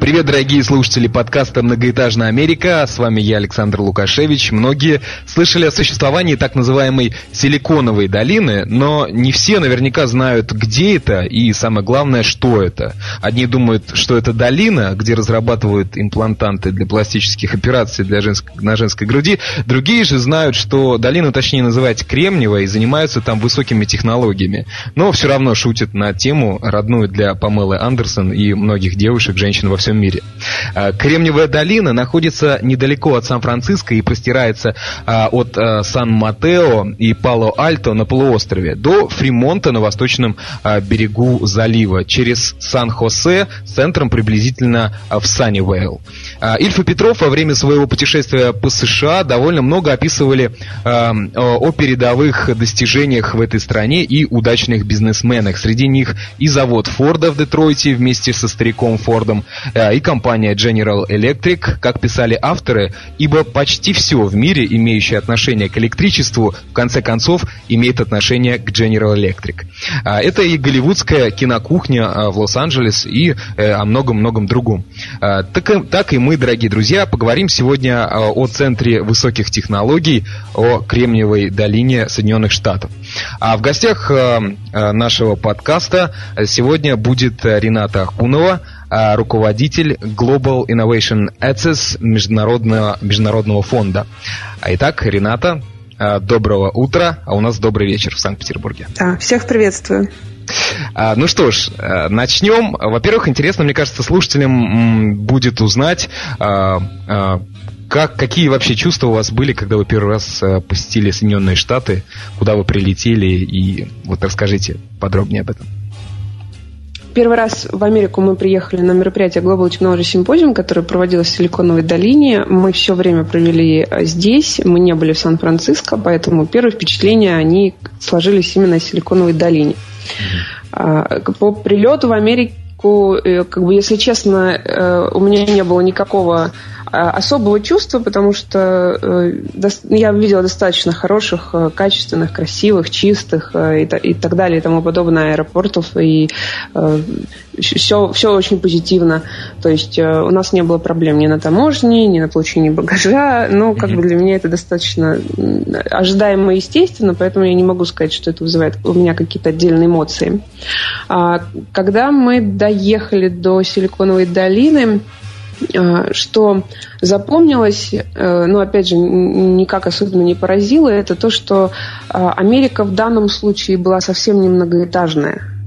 Привет, дорогие слушатели подкаста «Многоэтажная Америка». С вами я, Александр Лукашевич. Многие слышали о существовании так называемой Силиконовой долины, но не все наверняка знают, где это и, самое главное, что это. Одни думают, что это долина, где разрабатывают имплантанты для пластических операций для женск... на женской груди. Другие же знают, что долину точнее называть Кремниевой и занимаются там высокими технологиями. Но все равно шутят на тему, родную для Памелы Андерсон и многих девушек, женщин во всем мире. А, Кремниевая долина находится недалеко от Сан-Франциско и простирается а, от а, Сан-Матео и Пало-Альто на полуострове до Фримонта на восточном берегу залива, через Сан-Хосе с центром приблизительно в Саннивейл. Ильф и Петров во время своего путешествия по США довольно много описывали о передовых достижениях в этой стране и удачных бизнесменах. Среди них и завод Форда в Детройте вместе со стариком Фордом, и компания General Electric, как писали авторы, ибо почти все в мире, имеющее отношение к электричеству, в конце концов, имеет отношение к General Electric. А, это и голливудская кинокухня а, в Лос-Анджелес и э, о многом-многом другом. А, так, так и мы, дорогие друзья, поговорим сегодня о Центре высоких технологий, о Кремниевой долине Соединенных Штатов. А в гостях нашего подкаста сегодня будет Рената Ахунова, руководитель Global Innovation Access международного, международного фонда. Итак, Рената, доброго утра, а у нас добрый вечер в Санкт-Петербурге. Да, всех приветствую. А, ну что ж, начнем. Во-первых, интересно, мне кажется, слушателям будет узнать, как, какие вообще чувства у вас были, когда вы первый раз посетили Соединенные Штаты, куда вы прилетели, и вот расскажите подробнее об этом. Первый раз в Америку мы приехали на мероприятие Global Technology Symposium, которое проводилось в Силиконовой долине. Мы все время провели э, здесь, мы не были в Сан-Франциско, поэтому первые впечатления, они сложились именно в Силиконовой долине. Mm-hmm. По прилету в Америку, э, как бы, если честно, э, у меня не было никакого а, особого чувства, потому что э, я видела достаточно хороших, э, качественных, красивых, чистых э, и, так далее и тому подобное аэропортов, и все, все очень позитивно. То есть у нас не было проблем ни на таможне, ни на получении багажа, но как бы для меня это достаточно ожидаемо и естественно, поэтому я не могу сказать, что это вызывает у меня какие-то отдельные эмоции. А, когда мы доехали до Силиконовой долины, что запомнилось, э, ну, опять же, никак особенно не поразило, это то, что э, Америка в данном случае была совсем не многоэтажная.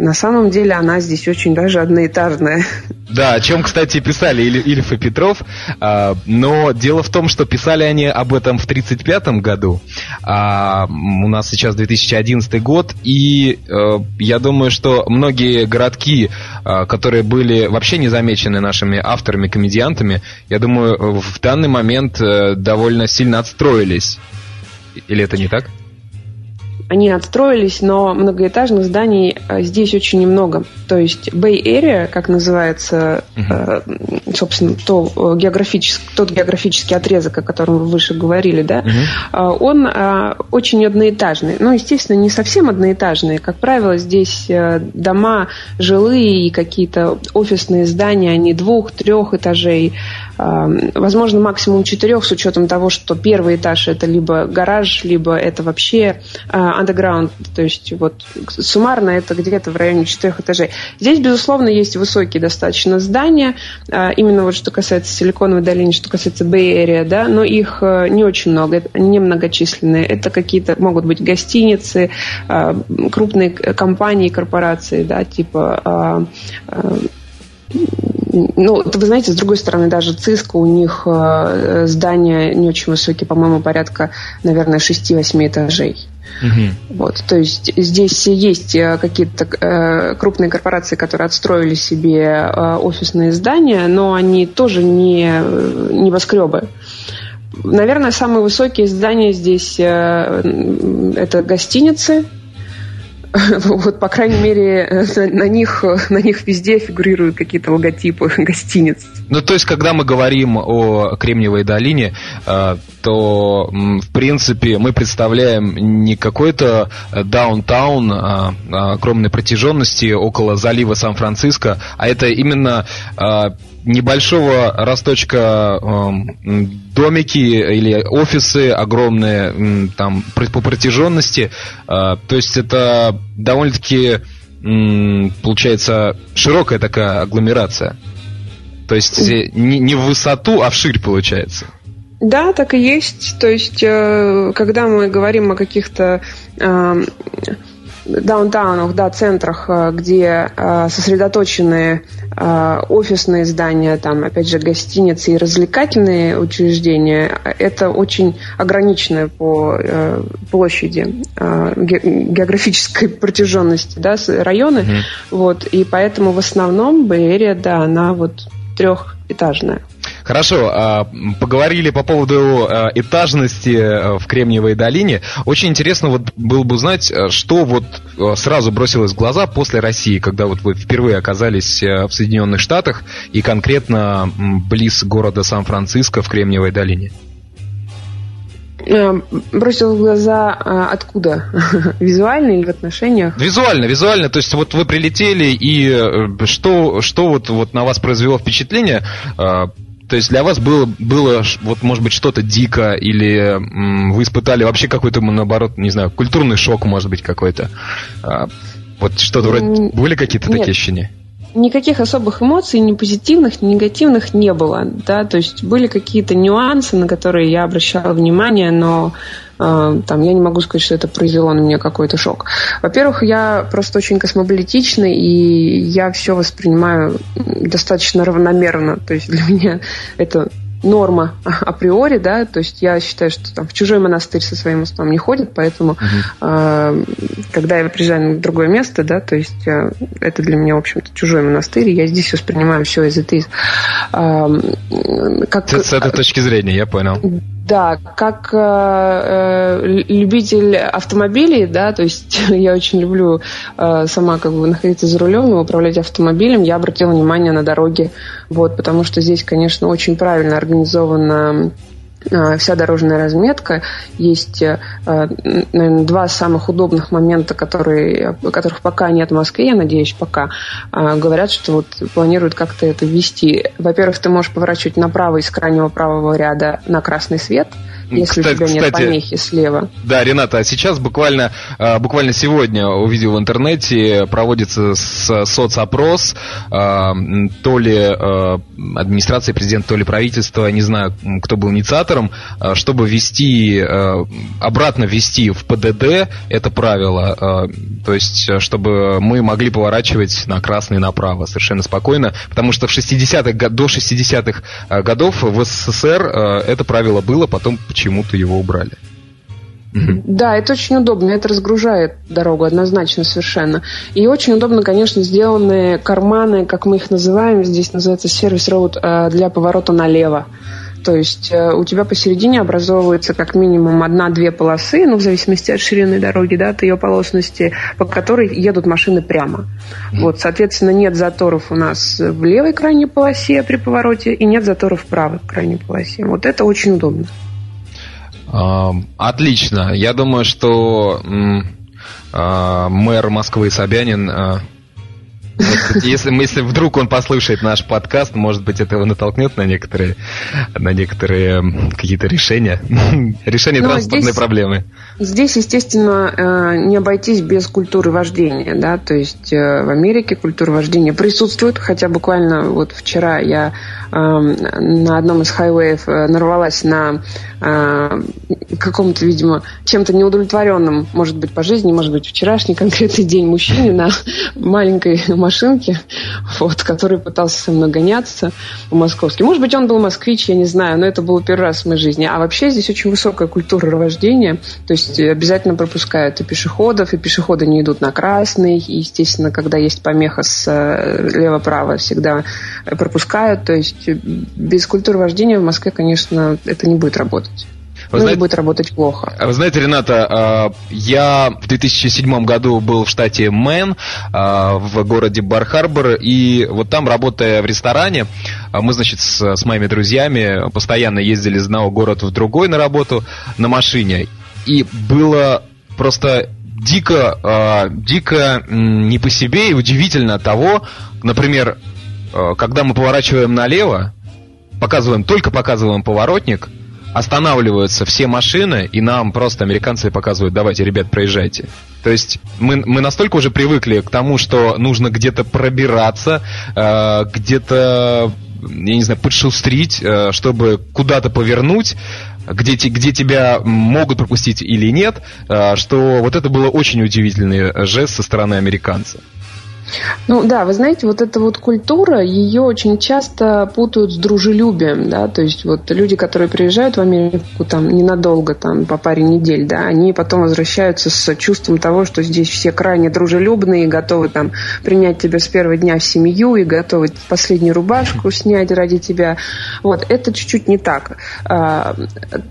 На самом деле она здесь очень даже одноэтажная. Да, о чем, кстати, писали Ильф и Петров. А, но дело в том, что писали они об этом в 1935 году. А у нас сейчас 2011 год. И э, я думаю, что многие городки, э, которые были вообще не замечены нашими авторами, комедиантами, я думаю, в данный момент э, довольно сильно отстроились. Или это не так? Они отстроились, но многоэтажных зданий э, здесь очень немного. То есть Bay Area, как называется, uh-huh. собственно, то э, географический, тот географический отрезок, о котором вы выше говорили, да, uh-huh. он очень одноэтажный. Ну, естественно, не совсем одноэтажные. Как правило, здесь дома жилые и какие-то офисные здания, они двух-трех этажей. Возможно, максимум четырех, с учетом того, что первый этаж это либо гараж, либо это вообще underground, то есть вот суммарно это где-то в районе четырех этажей. Здесь, безусловно, есть высокие достаточно здания, именно вот что касается Силиконовой долины, что касается Bay Area, да, но их э, не очень много, они немногочисленные. Это какие-то могут быть гостиницы, крупные компании, корпорации, да, типа ну, вы знаете, с другой стороны, даже Циско, у них э, здания не очень высокие, по-моему, порядка, наверное, 6-8 этажей. Угу. Вот, то есть здесь есть э, какие-то э, крупные корпорации, которые отстроили себе э, офисные здания, но они тоже не э, небоскребы. Наверное, самые высокие здания здесь э, это гостиницы, Вот, по крайней мере, на, них, на них везде фигурируют какие-то логотипы гостиниц. Ну, то есть, когда мы говорим о Кремниевой долине, э, то, в принципе, мы представляем не какой-то даунтаун а, а, огромной протяженности около залива Сан-Франциско, а это именно небольшого росточка домики или офисы огромные там по протяженности. То есть это довольно-таки получается широкая такая агломерация. То есть не, не в высоту, а в ширь получается. Да, так и есть. То есть, э, когда мы говорим о каких-то э, даунтаунах, да, центрах, э, где сосредоточены офисные здания, там, опять же, гостиницы и развлекательные учреждения, это очень ограниченное по площади географической протяженности, да, районы, mm-hmm. вот, и поэтому в основном Бэйрия, да, она вот трехэтажная. Хорошо, а, поговорили по поводу а, этажности э, в Кремниевой долине. Очень интересно вот было бы узнать, э, что вот э, сразу бросилось в глаза после России, когда вот вы впервые оказались в Соединенных Штатах и конкретно близ города Сан-Франциско в Кремниевой долине. Бросил в глаза откуда? Визуально или в отношениях? Визуально, визуально. То есть вот вы прилетели, и что, что вот, вот на вас произвело впечатление? То есть для вас было, было вот, может быть, что-то дико, или м, вы испытали вообще какой-то, наоборот, не знаю, культурный шок, может быть, какой-то. А, вот что-то вроде... Были какие-то такие ощущения? Никаких особых эмоций, ни позитивных, ни негативных не было. Да? То есть были какие-то нюансы, на которые я обращала внимание, но а, там, я не могу сказать, что это произвело на меня какой-то шок. Во-первых, я просто очень космополитична, и я все воспринимаю достаточно равномерно. То есть для меня это норма априори, да, то есть я считаю, что там в чужой монастырь со своим устом не ходят, поэтому uh-huh. э, когда я приезжаю в другое место, да, то есть э, это для меня, в общем-то, чужой монастырь, и я здесь воспринимаю все из этой... Э, как, с этой точки зрения, я понял. Да, как э, э, любитель автомобилей, да, то есть я очень люблю э, сама как бы находиться за рулем и управлять автомобилем, я обратила внимание на дороги, вот, потому что здесь, конечно, очень правильно организована вся дорожная разметка. Есть, э, наверное, два самых удобных момента, которые, которых пока нет в Москве, я надеюсь, пока. А, говорят, что вот планируют как-то это ввести. Во-первых, ты можешь поворачивать направо из крайнего правого ряда на красный свет – если кстати, у тебя нет помехи слева. Да, Рената, а сейчас буквально, буквально сегодня увидел в интернете, проводится соцопрос, то ли администрация президента, то ли правительство, не знаю, кто был инициатором, чтобы ввести, обратно ввести в ПДД это правило, то есть, чтобы мы могли поворачивать на красный направо совершенно спокойно, потому что в 60-х, до 60-х годов в СССР это правило было, потом почему-то его убрали. Да, это очень удобно, это разгружает дорогу однозначно совершенно. И очень удобно, конечно, сделаны карманы, как мы их называем, здесь называется сервис роуд э, для поворота налево. То есть э, у тебя посередине образовывается как минимум одна-две полосы, ну, в зависимости от ширины дороги, да, от ее полосности, по которой едут машины прямо. Mm-hmm. Вот, соответственно, нет заторов у нас в левой крайней полосе при повороте и нет заторов в правой крайней полосе. Вот это очень удобно. Отлично. Я думаю, что а, мэр Москвы Собянин а, если, если вдруг он послушает наш подкаст, может быть, это его натолкнет на некоторые, на некоторые какие-то решения, решения ну, а транспортной здесь, проблемы. Здесь, естественно, э, не обойтись без культуры вождения, да, то есть э, в Америке культура вождения присутствует, хотя буквально вот вчера я эм, на одном из хайвеев э, нарвалась на каком-то, видимо, чем-то неудовлетворенном, может быть, по жизни, может быть, вчерашний конкретный день мужчине на маленькой машинке, вот, который пытался со мной гоняться в московске. Может быть, он был москвич, я не знаю, но это было первый раз в моей жизни. А вообще здесь очень высокая культура вождения, то есть обязательно пропускают и пешеходов, и пешеходы не идут на красный, и, естественно, когда есть помеха с э, лево-право, всегда пропускают, то есть без культуры вождения в Москве, конечно, это не будет работать. Вы ну, знаете, будет работать плохо. Вы знаете, Рената, я в 2007 году был в штате Мэн, в городе Бар-Харбор, и вот там, работая в ресторане, мы, значит, с, с моими друзьями постоянно ездили из одного города в другой на работу на машине. И было просто дико, э, дико не по себе и удивительно того, например, э, когда мы поворачиваем налево, показываем, только показываем поворотник, останавливаются все машины, и нам просто американцы показывают, давайте, ребят, проезжайте. То есть мы, мы настолько уже привыкли к тому, что нужно где-то пробираться, э, где-то, я не знаю, подшустрить, чтобы куда-то повернуть, где, где тебя могут пропустить или нет, э, что вот это было очень удивительный жест со стороны американца. Ну да, вы знаете, вот эта вот культура, ее очень часто путают с дружелюбием, да, то есть вот люди, которые приезжают в Америку там ненадолго, там по паре недель, да, они потом возвращаются с чувством того, что здесь все крайне дружелюбные, готовы там принять тебя с первого дня в семью и готовы последнюю рубашку снять ради тебя. Вот, это чуть-чуть не так. А,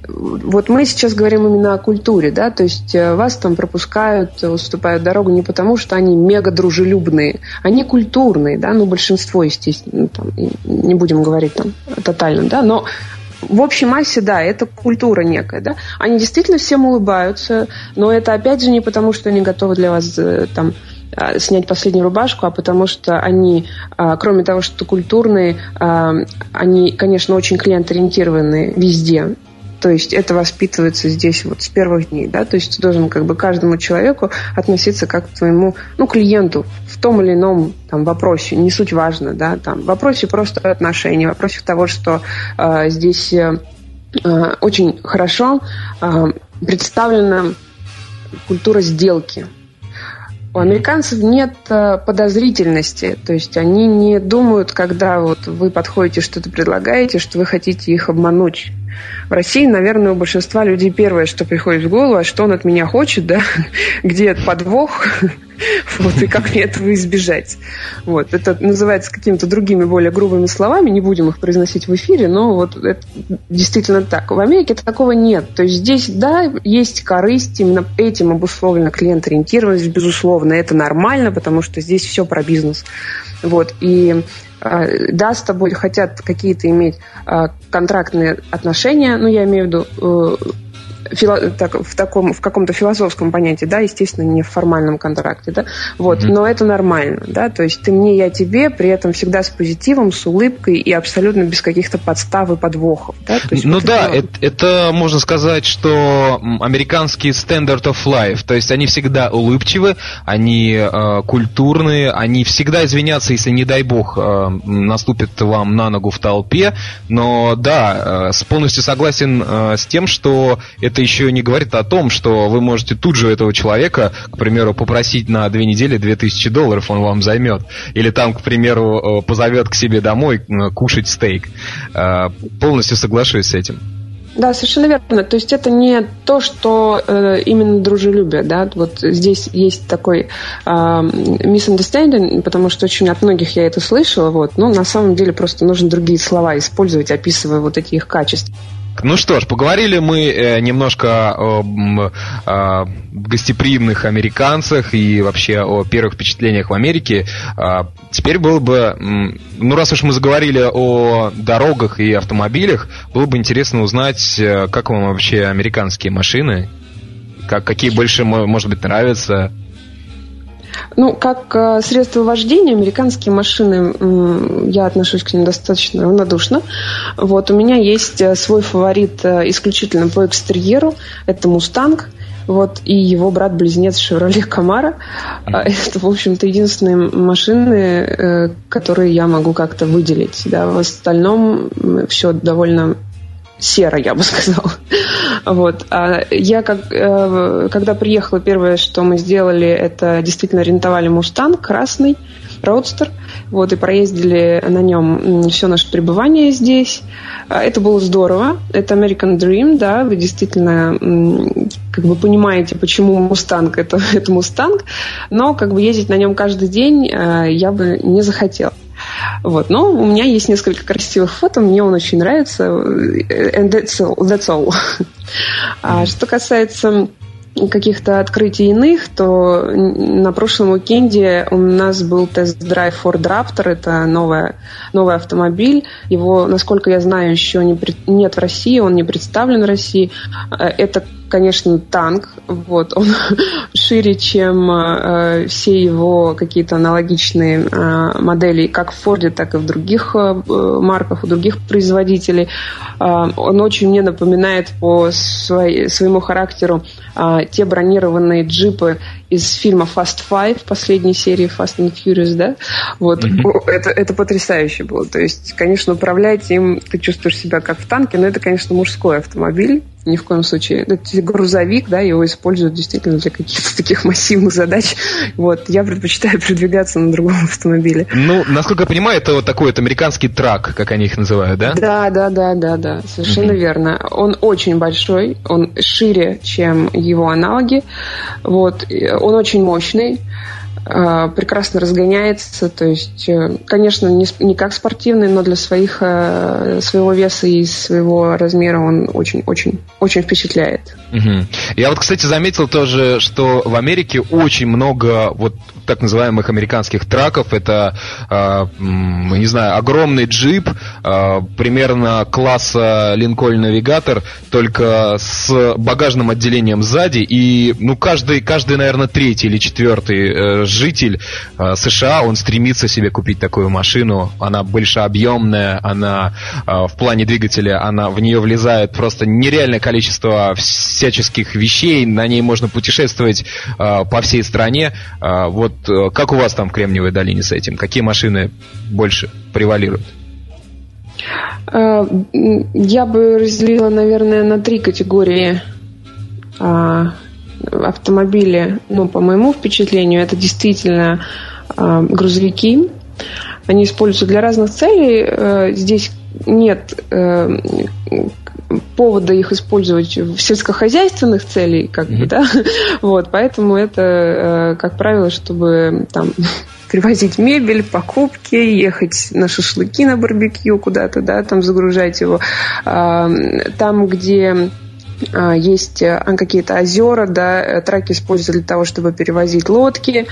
вот мы сейчас говорим именно о культуре, да, то есть э, вас там пропускают, уступают дорогу не потому, что они мега дружелюбные, культурные. Они культурные, да, ну, большинство, естественно, там, не будем говорить там тотально, да, но в общей массе, да, это культура некая, да. Они действительно всем улыбаются, но это опять же не потому, что они готовы для вас э, там э, снять последнюю рубашку, а потому что они, а, кроме того, что культурные, а, они, конечно, очень клиент-ориентированные везде. То есть это воспитывается здесь вот с первых дней, да, то есть ты должен как бы каждому человеку относиться как к твоему, ну, клиенту в том или ином там вопросе, не суть важно, да, там. В вопросе просто отношений, в вопросе того, что э, здесь э, очень хорошо э, представлена культура сделки, у американцев нет подозрительности, то есть они не думают, когда вот вы подходите, что-то предлагаете, что вы хотите их обмануть. В России, наверное, у большинства людей первое, что приходит в голову, а что он от меня хочет, да, где подвох, вот, и как мне этого избежать. Вот, это называется какими-то другими, более грубыми словами, не будем их произносить в эфире, но вот это действительно так. В Америке такого нет. То есть здесь, да, есть корысть, именно этим обусловлена клиент-ориентированность, безусловно, это нормально, потому что здесь все про бизнес. Вот, и да, с тобой хотят какие-то иметь а, контрактные отношения, ну, я имею в виду э, фило, так, в, таком, в каком-то философском понятии, да, естественно, не в формальном контракте, да, вот, mm-hmm. но это нормально, да, то есть ты мне, я тебе, при этом всегда с позитивом, с улыбкой и абсолютно без каких-то подстав и подвохов, да. То есть, ну вот да, это, это можно сказать, что американский standard of life, то есть они всегда улыбчивы, они э, культурные, они всегда извинятся, если, не дай бог, э, наступит вам на ногу в толпе, но да, э, полностью согласен э, с тем, что это еще не говорит о том, что вы можете тут же этого человека, к примеру, попросить на две недели 2000 долларов, он вам займет. Или там, к примеру, э, позовет к себе домой э, кушать стейк. Э, полностью соглашусь с этим. Да, совершенно верно. То есть это не то, что э, именно дружелюбие, да. Вот здесь есть такой э, misunderstanding, потому что очень от многих я это слышала, вот. Но на самом деле просто нужно другие слова использовать, описывая вот эти их качества. Ну что ж, поговорили мы э, немножко о, о гостеприимных американцах и вообще о первых впечатлениях в Америке. А, теперь было бы, ну раз уж мы заговорили о дорогах и автомобилях, было бы интересно узнать, э, как вам вообще американские машины, как, какие больше, может быть, нравятся. Ну, как э, средство вождения, американские машины, я отношусь к ним достаточно равнодушно. Вот, у меня есть э, свой фаворит э, исключительно по экстерьеру. Это «Mustang». Вот, и его брат-близнец «Chevrolet Camaro». Mm-hmm. Это, в общем-то, единственные машины, которые я могу как-то выделить. Да. В остальном все довольно серо, я бы сказала. Вот. А я, как, э, когда приехала, первое, что мы сделали, это действительно арендовали Мустанг красный, родстер, вот, и проездили на нем все наше пребывание здесь. А, это было здорово. Это American Dream, да, вы действительно как бы понимаете, почему Мустанг это, это Мустанг, но как бы ездить на нем каждый день э, я бы не захотела. Вот. Но у меня есть несколько красивых фото, мне он очень нравится. And that's all. That's all. А что касается каких-то открытий иных, то на прошлом уикенде у нас был тест-драйв Ford Raptor. Это новая, новый автомобиль. Его, насколько я знаю, еще не, нет в России, он не представлен в России. Э, это конечно, танк. Вот, он шире, чем э, все его какие-то аналогичные э, модели, как в Форде, так и в других э, марках, у других производителей. Э, он очень мне напоминает по своей, своему характеру э, те бронированные джипы из фильма Fast Five, последней серии Fast and Furious, да? Вот, mm-hmm. это, это потрясающе было. То есть, конечно, управлять им ты чувствуешь себя как в танке, но это, конечно, мужской автомобиль ни в коем случае. Это грузовик, да, его используют действительно для каких-то таких массивных задач. Вот, я предпочитаю передвигаться на другом автомобиле. Ну, насколько я понимаю, это вот такой вот американский трак, как они их называют, да? Да, да, да, да, да, совершенно mm-hmm. верно. Он очень большой, он шире, чем его аналоги. Вот, он очень мощный. А, прекрасно разгоняется, то есть, э, конечно, не, не как спортивный, но для своих, э, своего веса и своего размера он очень-очень-очень впечатляет. Угу. Я вот, кстати, заметил тоже, что в Америке очень много вот так называемых американских траков. Это, э, не знаю, огромный джип, э, примерно класса Линкольн Навигатор, только с багажным отделением сзади. И, ну, каждый, каждый наверное, третий или четвертый э, житель э, США, он стремится себе купить такую машину. Она большеобъемная, она э, в плане двигателя, она в нее влезает просто нереальное количество всяческих вещей. На ней можно путешествовать э, по всей стране. Вот как у вас там в Кремниевой долине с этим? Какие машины больше превалируют? Я бы разделила, наверное, на три категории а, автомобили, ну, по моему впечатлению, это действительно э, грузовики. Они используются для разных целей. Э, здесь нет э, повода их использовать в сельскохозяйственных целей, как mm-hmm. бы, да. Вот, поэтому это, э, как правило, чтобы там привозить мебель, покупки, ехать на шашлыки, на барбекю куда-то, да, там загружать его. Там, где есть э, какие-то озера, да, э, траки используются для того, чтобы перевозить лодки,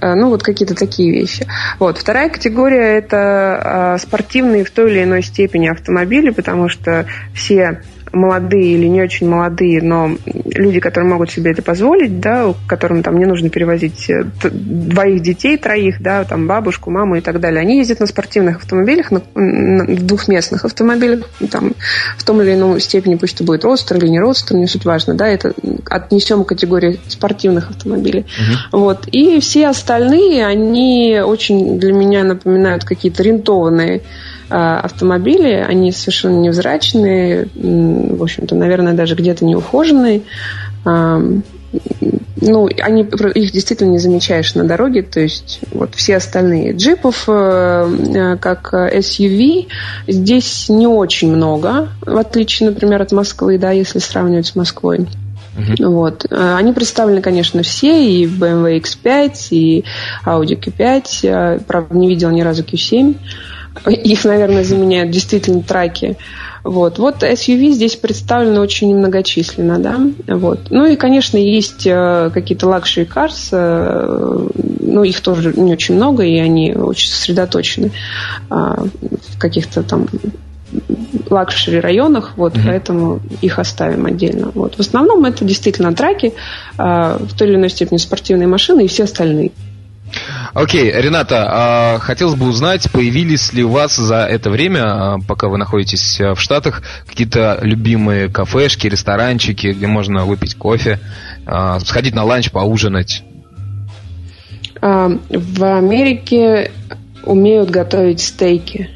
э, ну вот какие-то такие вещи. Вот. Вторая категория – это а, спортивные в той или иной степени автомобили, потому что все молодые или не очень молодые, но люди, которые могут себе это позволить, да, которым там не нужно перевозить э, двоих детей, троих, да, там бабушку, маму и так далее, они ездят на спортивных автомобилях, на, на двухместных автомобилях, там, в том или ином степени, пусть это будет родстер или не родстер, не суть важно, да, это отнесем к категории спортивных автомобилей. Угу. Вот. И все остальные, они очень для меня напоминают какие-то рентованные автомобили, они совершенно невзрачные, в общем-то, наверное, даже где-то неухоженные. А, ну, они, их действительно не замечаешь на дороге, то есть вот все остальные джипов, э, э, как SUV, здесь не очень много, в отличие, например, от Москвы, да, если сравнивать с Москвой. Uh-huh. Вот. Э, они представлены, конечно, все, и BMW X5, и Audi Q5, правда, не видел ни разу Q7. Их, наверное, заменяют действительно траки. Вот. вот SUV здесь представлены очень многочисленно, да. Вот. Ну и, конечно, есть э, какие-то luxury cars, э, ну их тоже не очень много, и они очень сосредоточены э, в каких-то там luxury районах, вот, mm-hmm. поэтому их оставим отдельно. Вот. В основном это действительно траки, э, в той или иной степени спортивные машины и все остальные. Окей, Рената, а, хотелось бы узнать, появились ли у вас за это время, а, пока вы находитесь а, в Штатах, какие-то любимые кафешки, ресторанчики, где можно выпить кофе, сходить на ланч, поужинать? В Америке умеют готовить стейки.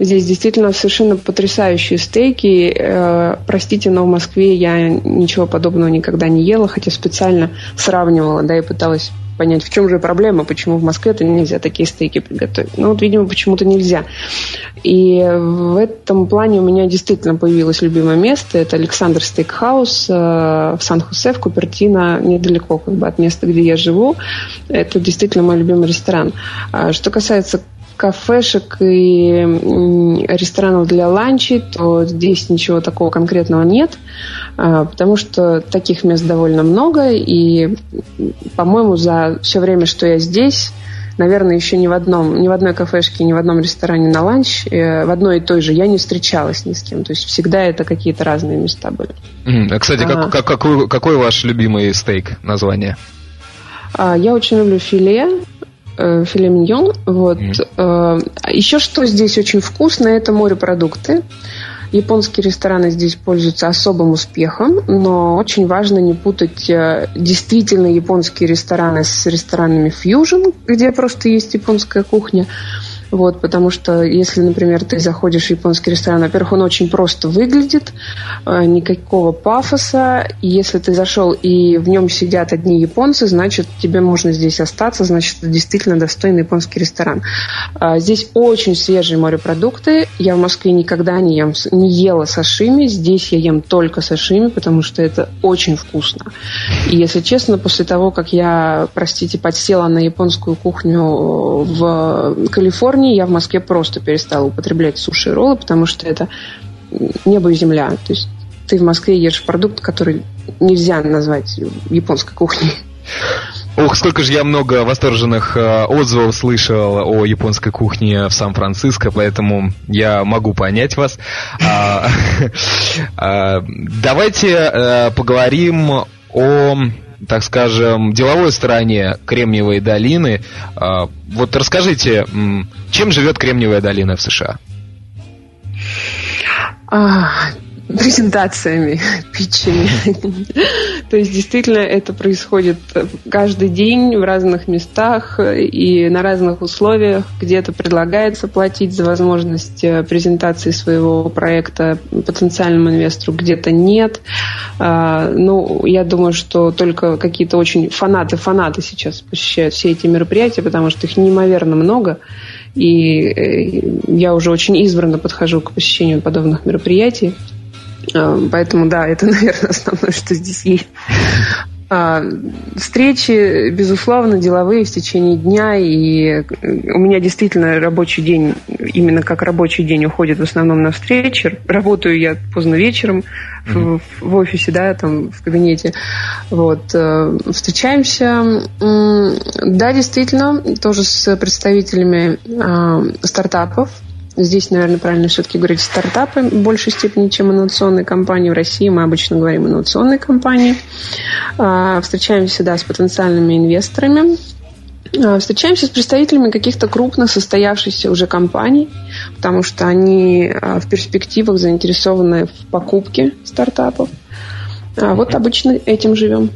Здесь действительно совершенно потрясающие стейки. Э, простите, но в Москве я ничего подобного никогда не ела, хотя специально сравнивала, да, и пыталась понять, в чем же проблема, почему в Москве-то нельзя такие стейки приготовить. Ну, вот, видимо, почему-то нельзя. И в этом плане у меня действительно появилось любимое место. Это Александр Стейкхаус э, в Сан-Хосе, в Купертино, недалеко как бы, от места, где я живу. Это действительно мой любимый ресторан. А что касается кафешек и ресторанов для ланчей, то здесь ничего такого конкретного нет, а, потому что таких мест довольно много, и, по-моему, за все время, что я здесь, наверное, еще ни в одном, ни в одной кафешке, ни в одном ресторане на ланч, э, в одной и той же я не встречалась ни с кем. То есть всегда это какие-то разные места были. Mm, кстати, а, как, как, какой, какой ваш любимый стейк название? А, я очень люблю филе, э, филе миньон. Вот. Mm. Еще что здесь очень вкусно, это морепродукты. Японские рестораны здесь пользуются особым успехом, но очень важно не путать э, действительно японские рестораны с ресторанами фьюжн, где просто есть японская кухня. Вот, потому что если, например, ты заходишь в японский ресторан, во-первых, он очень просто выглядит, э, никакого пафоса. И если ты зашел и в нем сидят одни японцы, значит, тебе можно здесь остаться, значит, это действительно достойный японский ресторан. А, здесь очень свежие морепродукты. Я в Москве никогда не, ем, не ела сашими. Здесь я ем только сашими, потому что это очень вкусно. И, если честно, после того, как я, простите, подсела на японскую кухню в Калифорнии, Японии я в Москве просто перестала употреблять суши и роллы, потому что это небо и земля. То есть ты в Москве ешь продукт, который нельзя назвать японской кухней. Ох, сколько же я много восторженных э, отзывов слышал о японской кухне в Сан-Франциско, поэтому я могу понять вас. А, а, давайте э, поговорим о так скажем, деловой стороне Кремниевой долины. А, вот расскажите, чем живет Кремниевая долина в США? Презентациями, питчами. То есть действительно это происходит каждый день в разных местах и на разных условиях. Где-то предлагается платить за возможность э, презентации своего проекта потенциальному инвестору, где-то нет. А, ну, я думаю, что только какие-то очень фанаты-фанаты сейчас посещают все эти мероприятия, потому что их неимоверно много. И э, я уже очень избранно подхожу к посещению подобных мероприятий. Эм, поэтому, да, это, наверное, основное, что здесь есть. А, встречи, безусловно, деловые в течение дня, и у меня действительно рабочий день, именно как рабочий день уходит в основном на встречи. Работаю я поздно вечером mm-hmm. в, в офисе, да, там в кабинете. Вот. Э, встречаемся, да, действительно, тоже с представителями а, стартапов, Здесь, наверное, правильно все-таки говорить стартапы в большей степени, чем инновационные компании. В России мы обычно говорим инновационные компании. А, встречаемся, да, с потенциальными инвесторами. А, встречаемся с представителями каких-то крупных состоявшихся уже компаний, потому что они а, в перспективах заинтересованы в покупке стартапов. Вот обычно этим живем.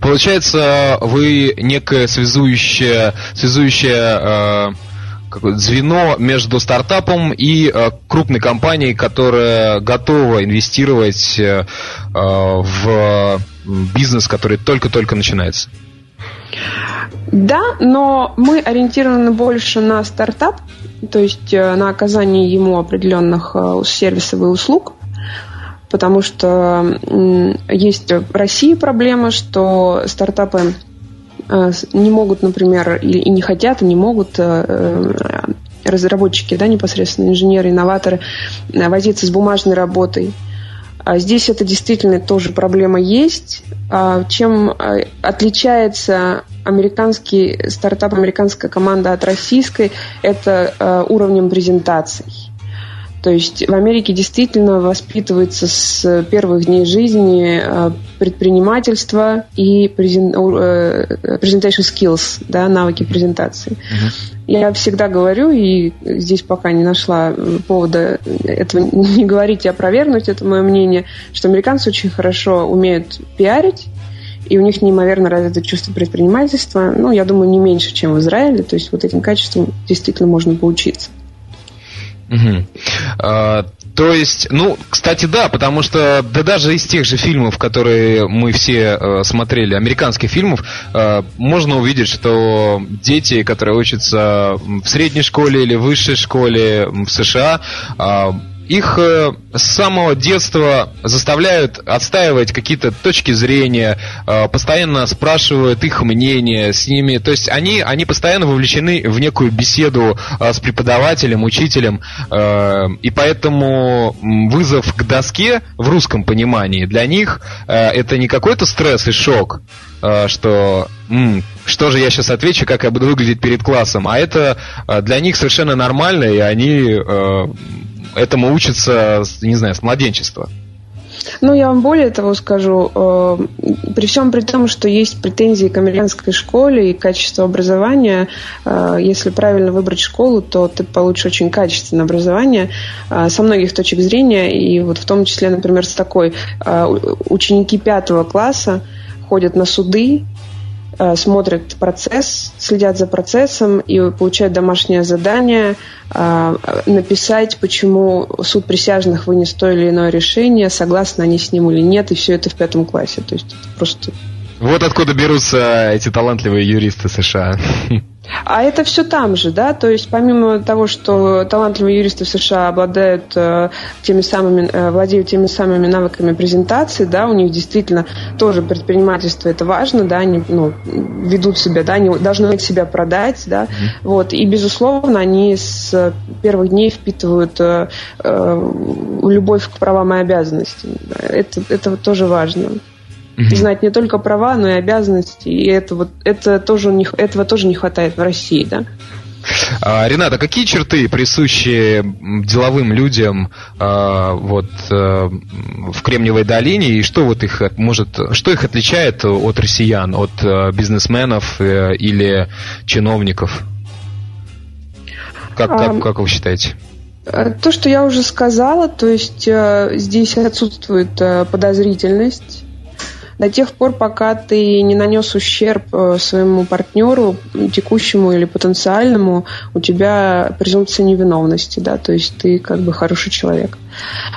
Получается, вы некое связующее, связующее звено между стартапом и э, крупной компанией, которая готова инвестировать э, э, в бизнес, который только-только начинается. Да, но мы ориентированы больше на стартап, то есть на оказание ему определенных сервисов и услуг, потому что есть в России проблема, что стартапы не могут, например, и не хотят, и не могут э, э, разработчики, да, непосредственно инженеры, инноваторы, возиться с бумажной работой. А здесь это действительно тоже проблема есть. А чем отличается американский стартап, американская команда от российской, это уровнем презентаций. То есть в Америке действительно воспитывается с первых дней жизни э, предпринимательство и э, presentation skills, да, навыки презентации. Uh-huh. Я всегда говорю, и здесь пока не нашла повода этого не говорить и опровергнуть, это мое мнение, что американцы очень хорошо умеют пиарить, и у них неимоверно развито чувство предпринимательства. Ну, я думаю, не меньше, чем в Израиле. То есть вот этим качеством действительно можно поучиться. Угу. А, то есть, ну, кстати, да, потому что да даже из тех же фильмов, которые мы все э, смотрели, американских фильмов, э, можно увидеть, что дети, которые учатся в средней школе или высшей школе в США, э, их э, с самого детства заставляют отстаивать какие-то точки зрения, э, постоянно спрашивают их мнение с ними. То есть они, они постоянно вовлечены в некую беседу э, с преподавателем, учителем. И поэтому вызов к доске в русском понимании для них это не какой-то стресс и шок, что что же я сейчас отвечу, как я буду выглядеть перед классом, а это для них совершенно нормально, и они этому учатся, не знаю, с младенчества. Ну, я вам более того скажу, э, при всем при том, что есть претензии к американской школе и качеству образования, э, если правильно выбрать школу, то ты получишь очень качественное образование э, со многих точек зрения, и вот в том числе, например, с такой, э, ученики пятого класса ходят на суды, Э, смотрят процесс, следят за процессом и получают домашнее задание э, написать, почему суд присяжных вынес то или иное решение, согласны они с ним или нет, и все это в пятом классе. То есть это просто... Вот откуда берутся эти талантливые юристы США. А это все там же, да, то есть помимо того, что талантливые юристы в США обладают э, теми самыми, э, владеют теми самыми навыками презентации, да, у них действительно тоже предпринимательство это важно, да, они ну, ведут себя, да, они должны себя продать, да, mm-hmm. вот, и безусловно они с первых дней впитывают э, э, любовь к правам и обязанностям, это, это тоже важно mm знать не только права, но и обязанности. И это вот, это тоже, не, этого тоже не хватает в России, да. А, Рената, какие черты присущи деловым людям а, вот а, в Кремниевой долине и что вот их может, что их отличает от россиян, от а, бизнесменов а, или чиновников? Как, как, как вы считаете? То, что я уже сказала, то есть э, здесь отсутствует э, подозрительность, до тех пор, пока ты не нанес ущерб э, своему партнеру, текущему или потенциальному, у тебя презумпция невиновности, да, то есть ты как бы хороший человек.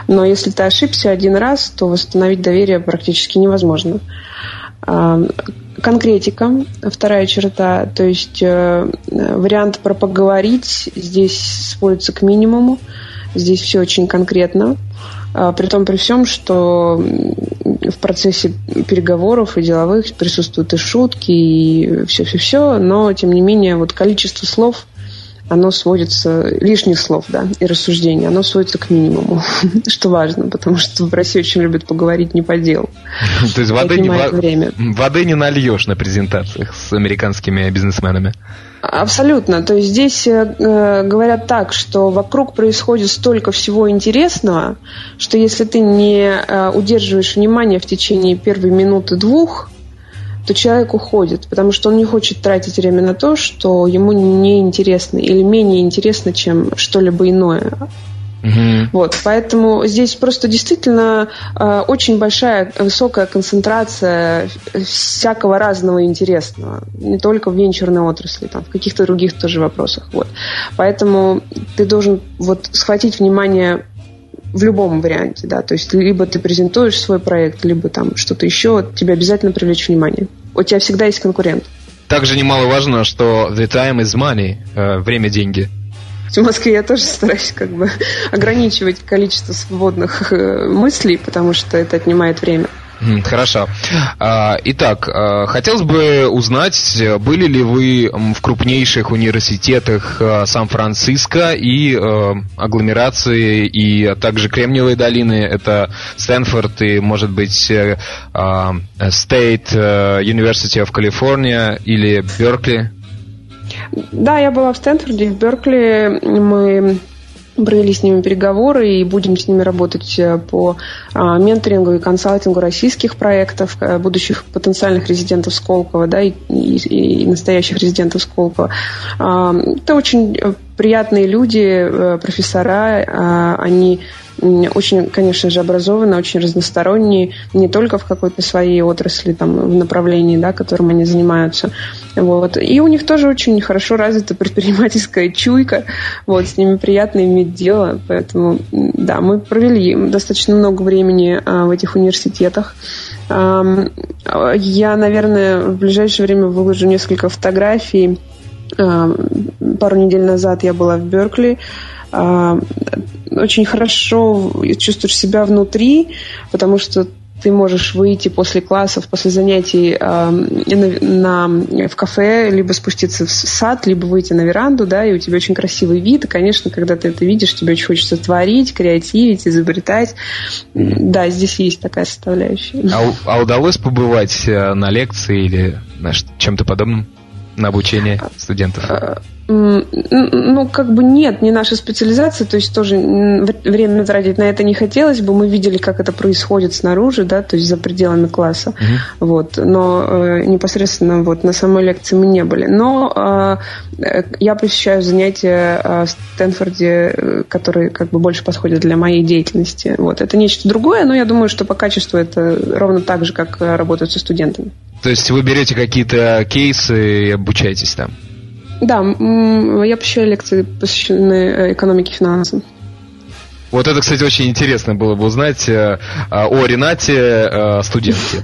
Но если ты ошибся один раз, то восстановить доверие практически невозможно. А, конкретика, вторая черта, то есть э, вариант про поговорить здесь сводится к минимуму, здесь все очень конкретно. А, при том, при всем, что в процессе переговоров и деловых присутствуют и шутки, и все-все-все, но, тем не менее, вот количество слов оно сводится, лишних слов, да, и рассуждений, оно сводится к минимуму, что важно, потому что в России очень любят поговорить не по делу. То есть воды не, время. воды не нальешь на презентациях с американскими бизнесменами? Абсолютно. То есть здесь э, э, говорят так, что вокруг происходит столько всего интересного, что если ты не э, удерживаешь внимание в течение первой минуты двух, то человек уходит, потому что он не хочет тратить время на то, что ему не интересно или менее интересно, чем что-либо иное. Угу. Вот, поэтому здесь просто действительно э, очень большая, высокая концентрация всякого разного интересного, не только в венчурной отрасли, там, в каких-то других тоже вопросах. Вот. Поэтому ты должен вот схватить внимание в любом варианте, да, то есть либо ты презентуешь свой проект, либо там что-то еще, тебе обязательно привлечь внимание. У тебя всегда есть конкурент. Также немаловажно, что the time is money, э, время – деньги. В Москве я тоже стараюсь как бы ограничивать количество свободных э, мыслей, потому что это отнимает время. Хорошо. А, итак, а, хотелось бы узнать, были ли вы в крупнейших университетах а, Сан-Франциско и агломерации, и также Кремниевой долины, это Стэнфорд и, может быть, э, State э, University of California или Беркли? Да, я была в Стэнфорде, в Беркли. Мы провели с ними переговоры и будем с ними работать э, по а, менторингу и консалтингу российских проектов, э, будущих потенциальных резидентов Сколково да, и, и, и настоящих резидентов Сколково. А, это очень э, приятные люди, профессора, а, они очень, конечно же, образованные, очень разносторонние, не только в какой-то своей отрасли, там, в направлении, да, которым они занимаются. Вот. И у них тоже очень хорошо развита предпринимательская чуйка. Вот, с ними приятно иметь дело. Поэтому, да, мы провели достаточно много времени а, в этих университетах. Я, наверное, в ближайшее время выложу несколько фотографий. А, пару недель назад я была в Беркли. очень хорошо чувствуешь себя внутри, потому что ты можешь выйти после классов, после занятий э, на, на, в кафе, либо спуститься в сад, либо выйти на веранду, да, и у тебя очень красивый вид, и, конечно, когда ты это видишь, тебе очень хочется творить, креативить, изобретать. Да, здесь есть такая составляющая. А, а удалось побывать э, на лекции или на чем-то подобном? На обучение студентов? А, ну, как бы нет, не наша специализация, то есть тоже время тратить на это не хотелось бы. Мы видели, как это происходит снаружи, да, то есть за пределами класса. Угу. Вот, но э, непосредственно вот на самой лекции мы не были. Но э, я посещаю занятия э, в Стэнфорде, э, которые как бы больше подходят для моей деятельности. Вот, это нечто другое, но я думаю, что по качеству это ровно так же, как работать со студентами. То есть вы берете какие-то кейсы и обучаетесь там? Да, я посещаю лекции, посвященные э, экономике и финансам. Вот это, кстати, очень интересно было бы узнать э, о Ренате, э, студентке.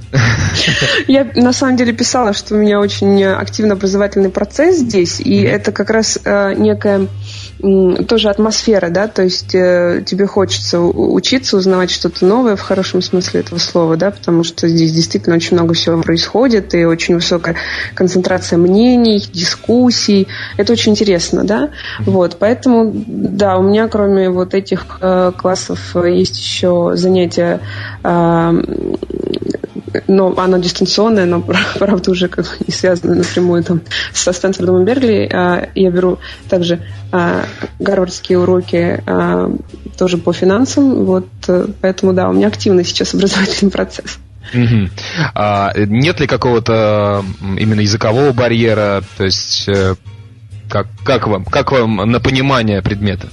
Я на самом деле писала, что у меня очень активно образовательный процесс здесь, и это как раз некая тоже атмосфера, да, то есть э, тебе хочется учиться, узнавать что-то новое в хорошем смысле этого слова, да, потому что здесь действительно очень много всего происходит и очень высокая концентрация мнений, дискуссий. Это очень интересно, да. Вот, поэтому, да, у меня кроме вот этих э, классов есть еще занятия э, но она дистанционная, но правда уже как бы не связана напрямую там со Стэнфордом и Бергли. А, я беру также а, гарвардские уроки а, тоже по финансам, вот поэтому да, у меня активный сейчас образовательный процесс. Угу. А, нет ли какого-то именно языкового барьера, то есть э, как, как вам, как вам на понимание предмета?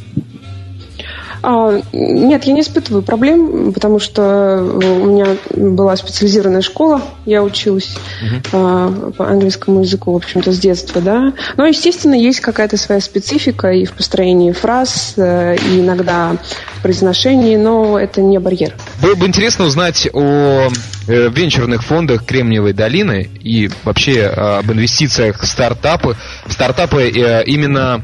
А, нет, я не испытываю проблем, потому что у меня была специализированная школа, я училась uh-huh. по английскому языку, в общем-то, с детства, да. Но, естественно, есть какая-то своя специфика и в построении фраз, э, и иногда в произношении, но это не барьер. Было бы интересно узнать о э, венчурных фондах Кремниевой долины и вообще об инвестициях в стартапы, в стартапы именно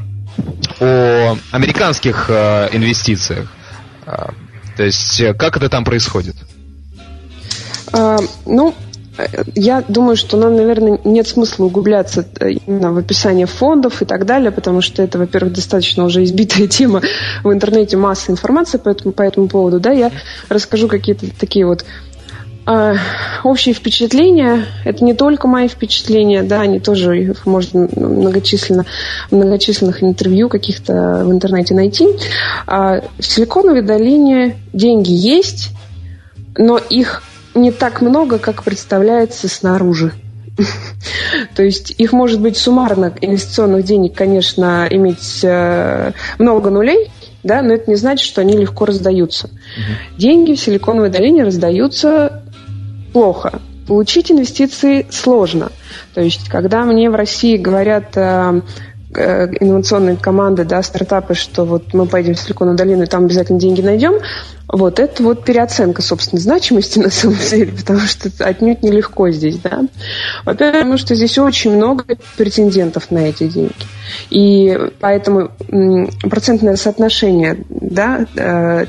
о американских э, инвестициях. Э, то есть, э, как это там происходит? А, ну, я думаю, что нам, наверное, нет смысла углубляться именно в описание фондов и так далее, потому что это, во-первых, достаточно уже избитая тема в интернете, масса информации по этому, по этому поводу. Да, я расскажу какие-то такие вот а, общие впечатления, это не только мои впечатления, да, они тоже их можно многочисленно, многочисленных интервью каких-то в интернете найти. А в Силиконовой долине деньги есть, но их не так много, как представляется снаружи. То есть их может быть суммарно инвестиционных денег, конечно, иметь э, много нулей, да, но это не значит, что они легко раздаются. Угу. Деньги в Силиконовой долине раздаются плохо. Получить инвестиции сложно. То есть, когда мне в России говорят э, э, инновационные команды, да, стартапы, что вот мы пойдем в Силиконовую долину и там обязательно деньги найдем, вот это вот переоценка собственной значимости на самом деле, потому что это отнюдь нелегко здесь, да. Во-первых, потому что здесь очень много претендентов на эти деньги. И поэтому процентное соотношение, да, э,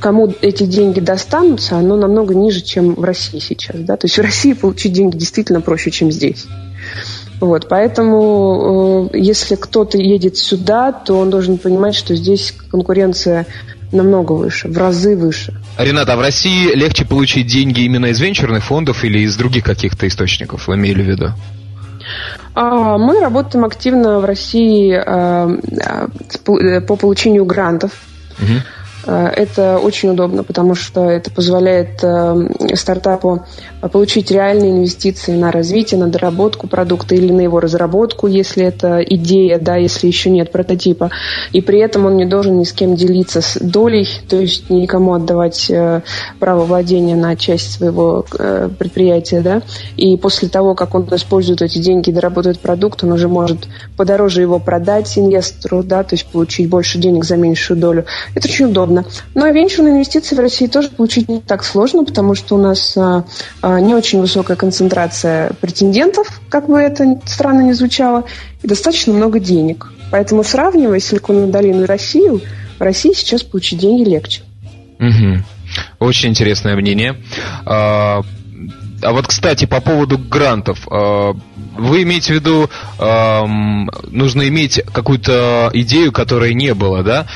кому эти деньги достанутся, оно намного ниже, чем в России сейчас. Да? То есть в России получить деньги действительно проще, чем здесь. Вот, поэтому, э, если кто-то едет сюда, то он должен понимать, что здесь конкуренция намного выше, в разы выше. Ренат, а в России легче получить деньги именно из венчурных фондов или из других каких-то источников, вы имели в виду? А, мы работаем активно в России э, э, по получению грантов. Угу. Э, это очень удобно, потому что это позволяет э, стартапу получить реальные инвестиции на развитие, на доработку продукта или на его разработку, если это идея, да, если еще нет прототипа. И при этом он не должен ни с кем делиться с долей, то есть никому отдавать э, право владения на часть своего предприятия. Да? И после того, как он использует эти деньги и доработает продукт, он уже может подороже его продать инвестору, да, то есть получить больше денег за меньшую долю. Это очень удобно удобно. Но венчурные инвестиции в России тоже получить не так сложно, потому что у нас а, а, не очень высокая концентрация претендентов, как бы это странно ни звучало, и достаточно много денег. Поэтому сравнивая Силиконовую долину и Россию, в России сейчас получить деньги легче. Угу. Очень интересное мнение. А, а вот, кстати, по поводу грантов. А, вы имеете в виду, нужно иметь какую-то идею, которой не было, да?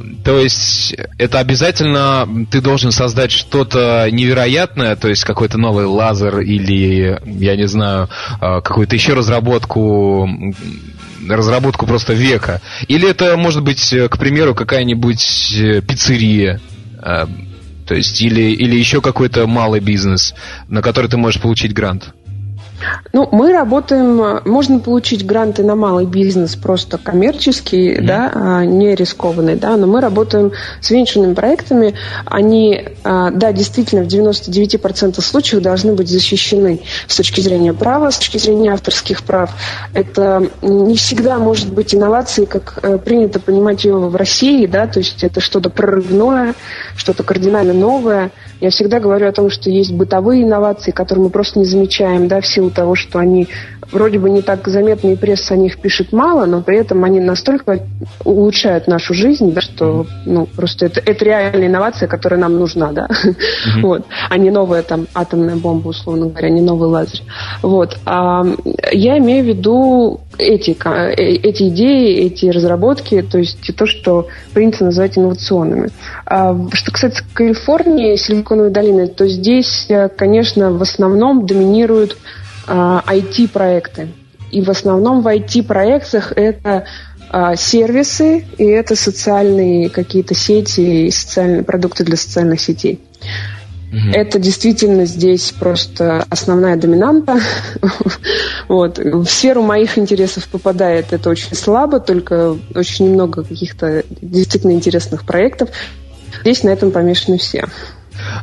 А, то есть это обязательно ты должен создать что-то невероятное, то есть какой-то новый лазер или, я не знаю, какую-то еще разработку разработку просто века. Или это может быть, к примеру, какая-нибудь э, пиццерия, э, то есть или, или еще какой-то малый бизнес, на который ты можешь получить грант. Ну, мы работаем, можно получить гранты на малый бизнес просто коммерческий, mm-hmm. да, а, не рискованный, да, но мы работаем с венчурными проектами, они, а, да, действительно в 99% случаев должны быть защищены с точки зрения права, с точки зрения авторских прав. Это не всегда может быть инновацией, как э, принято понимать ее в России, да, то есть это что-то прорывное, что-то кардинально новое. Я всегда говорю о том, что есть бытовые инновации, которые мы просто не замечаем, да, в силу того, что они вроде бы не так заметны, и пресса о них пишет мало, но при этом они настолько улучшают нашу жизнь, да, что ну, просто это, это реальная инновация, которая нам нужна, да, mm-hmm. вот, а не новая там атомная бомба, условно говоря, не новый лазер. Вот. А, я имею в виду эти, э, эти идеи, эти разработки, то есть то, что принято называть инновационными. А, что касается Калифорнии, Силиконовой долины, то здесь, э, конечно, в основном доминируют IT-проекты. А, и в основном в IT-проектах это а, сервисы и это социальные какие-то сети и социальные продукты для социальных сетей. Угу. Это действительно здесь просто основная доминанта. вот. В сферу моих интересов попадает это очень слабо, только очень немного каких-то действительно интересных проектов. Здесь на этом помешаны все.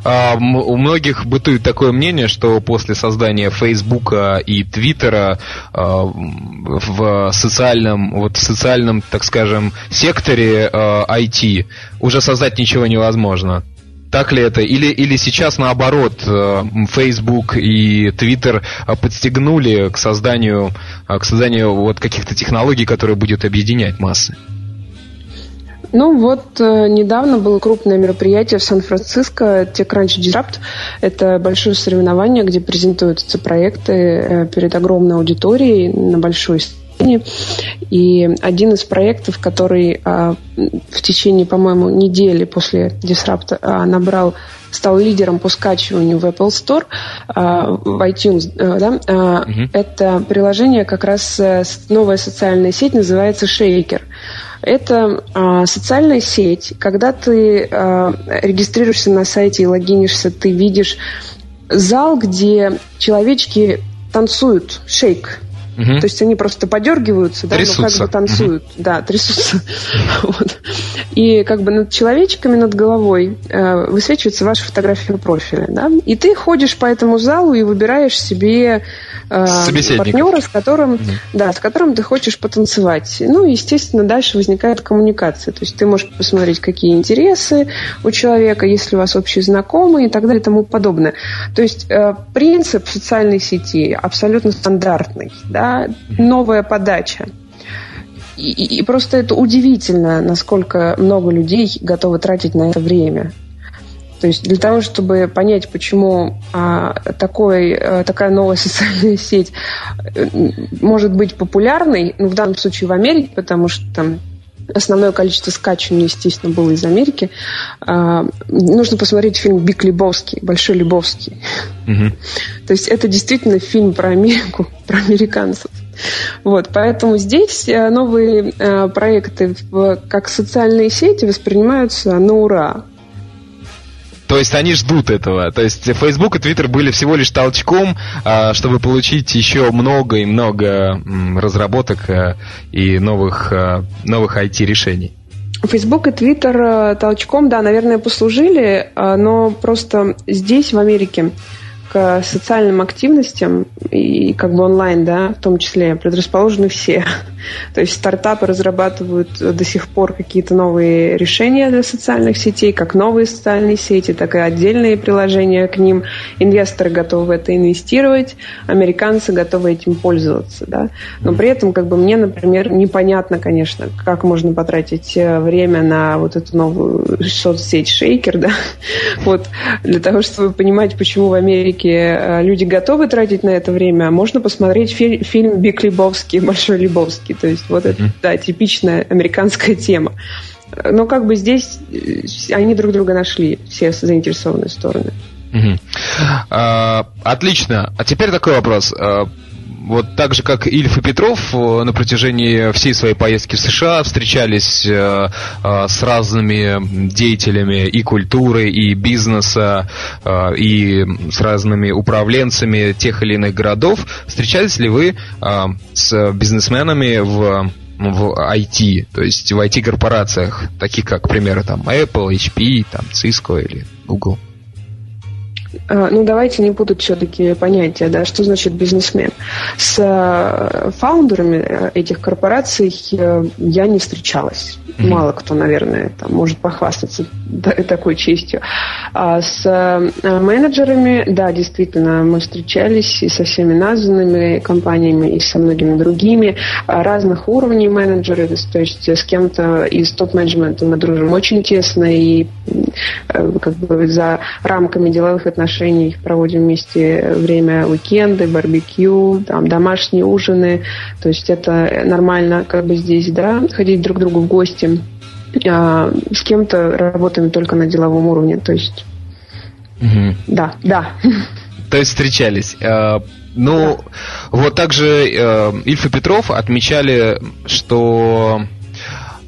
А, у многих бытует такое мнение, что после создания Фейсбука и Твиттера а, в социальном, вот в социальном, так скажем, секторе IT а, уже создать ничего невозможно. Так ли это? Или, или сейчас наоборот, Facebook и Twitter подстегнули к созданию, к созданию вот каких-то технологий, которые будут объединять массы? Ну вот э, недавно было крупное мероприятие в Сан-Франциско TechCrunch Disrupt. Это большое соревнование, где презентуются проекты э, перед огромной аудиторией на большой И один из проектов, который э, в течение, по-моему, недели после Disrupt э, набрал стал лидером по скачиванию в Apple Store, э, в iTunes, э, да, uh это приложение как раз э, новая социальная сеть, называется Shaker. Это а, социальная сеть. Когда ты а, регистрируешься на сайте и логинишься, ты видишь зал, где человечки танцуют шейк. Угу. То есть они просто подергиваются, да, трясутся. но как бы танцуют, угу. да, трясутся. вот. И как бы над человечками над головой э, высвечивается ваша фотография профиля, да. И ты ходишь по этому залу и выбираешь себе э, партнера, с которым, угу. да, с которым ты хочешь потанцевать. Ну, естественно, дальше возникает коммуникация. То есть ты можешь посмотреть, какие интересы у человека, если у вас общие знакомые и так далее и тому подобное. То есть э, принцип социальной сети абсолютно стандартный, да, новая подача. И, и, просто это удивительно, насколько много людей готовы тратить на это время. То есть для того, чтобы понять, почему а, такой, а, такая новая социальная сеть э, может быть популярной, ну, в данном случае в Америке, потому что там основное количество скачиваний, естественно, было из Америки. А, нужно посмотреть фильм «Биг Лебовский», «Большой Лебовский». Угу. То есть это действительно фильм про Америку, про американцев. Вот, поэтому здесь э, новые э, проекты как социальные сети воспринимаются на ура. То есть они ждут этого. То есть Facebook и Twitter были всего лишь толчком, а, чтобы получить еще много и много разработок э, и новых, э, новых IT-решений. Facebook и Twitter э, толчком, да, наверное, послужили, но просто здесь, в Америке, к социальным активностям и как бы онлайн, да, в том числе, предрасположены все. То есть стартапы разрабатывают до сих пор какие-то новые решения для социальных сетей, как новые социальные сети, так и отдельные приложения к ним. Инвесторы готовы в это инвестировать, американцы готовы этим пользоваться, да. Но при этом, как бы мне, например, непонятно, конечно, как можно потратить э, время на вот эту новую соцсеть Шейкер, да, вот, для того, чтобы понимать, почему в Америке э, люди готовы тратить на это время, можно посмотреть фильм, фильм «Биг Лебовский», «Большой Лебовский», то есть вот это, да, типичная американская тема. Но как бы здесь э, они друг друга нашли, все заинтересованные стороны. Угу. А, отлично. А теперь такой вопрос. Вот так же, как Ильф и Петров э, на протяжении всей своей поездки в США встречались э, э, с разными деятелями и культуры, и бизнеса, и с разными управленцами тех или иных городов. Встречались ли вы с бизнесменами в в IT, то есть в IT-корпорациях, таких как, к примеру, там Apple, HP, там Cisco или Google? А, ну, давайте не будут все-таки понятия, да, что значит бизнесмен. С э, фаундерами э, этих корпораций э, я не встречалась. Mm-hmm. Мало кто, наверное, там, может похвастаться такой честью. А с менеджерами, да, действительно, мы встречались и со всеми названными компаниями, и со многими другими. А разных уровней менеджеры, то есть с кем-то из топ-менеджмента мы дружим очень тесно, и как бы за рамками деловых отношений проводим вместе время, уикенды, барбекю, там, домашние ужины. То есть это нормально как бы здесь, да, ходить друг к другу в гости. А, с кем-то работаем только на деловом уровне. То есть, угу. да, да. То есть встречались. А, ну, да. вот также э, Ильф и Петров отмечали, что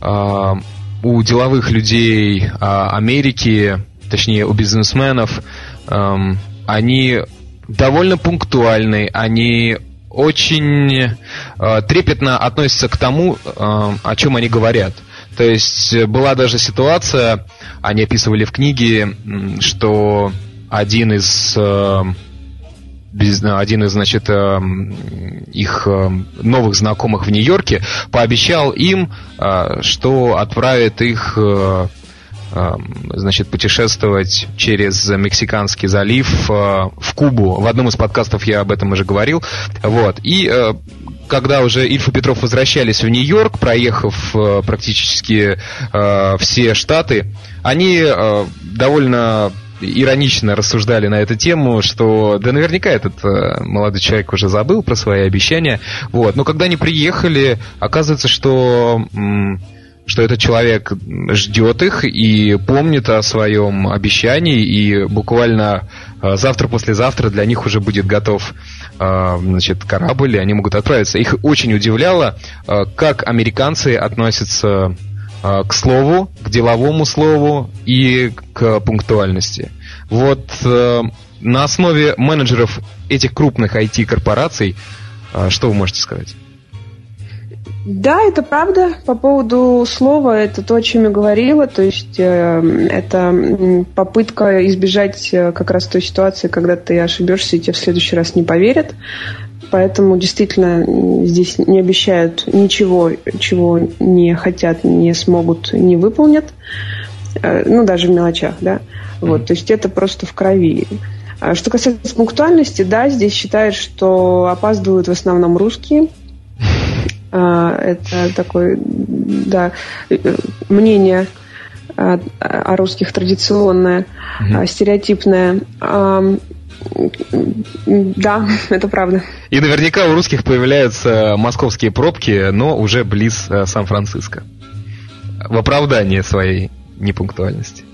э, у деловых людей э, Америки, точнее у бизнесменов, эм, они довольно пунктуальны, они очень э, трепетно относятся к тому, э, о чем они говорят. То есть э, была даже ситуация, они описывали в книге, что один из э, один из, значит, э, их э, новых знакомых в Нью-Йорке пообещал им, что отправит их значит, путешествовать через Мексиканский залив в Кубу. В одном из подкастов я об этом уже говорил. Вот. И когда уже Ильф и Петров возвращались в Нью-Йорк, проехав практически все штаты, они довольно иронично рассуждали на эту тему, что да наверняка этот э, молодой человек уже забыл про свои обещания. Вот. Но когда они приехали, оказывается, что что этот человек ждет их и помнит о своем обещании, и буквально э, завтра-послезавтра для них уже будет готов э, значит, корабль, и они могут отправиться. Их очень удивляло, э, как американцы относятся к слову, к деловому слову и к пунктуальности. Вот на основе менеджеров этих крупных IT-корпораций, что вы можете сказать? Да, это правда. По поводу слова, это то, о чем я говорила. То есть э, это попытка избежать э, как раз той ситуации, когда ты ошибешься и тебе в следующий раз не поверят. Поэтому действительно здесь не обещают ничего, чего не хотят, не смогут, не выполнят. Э, ну, даже в мелочах, да. Вот, то есть это просто в крови. А что касается пунктуальности, да, здесь считают, что опаздывают в основном русские. А, это такое, да, мнение о русских традиционное, mm стереотипное. Да, это правда. И наверняка у русских появляются московские пробки, но уже близ э, Сан-Франциско. В оправдании своей непунктуальности.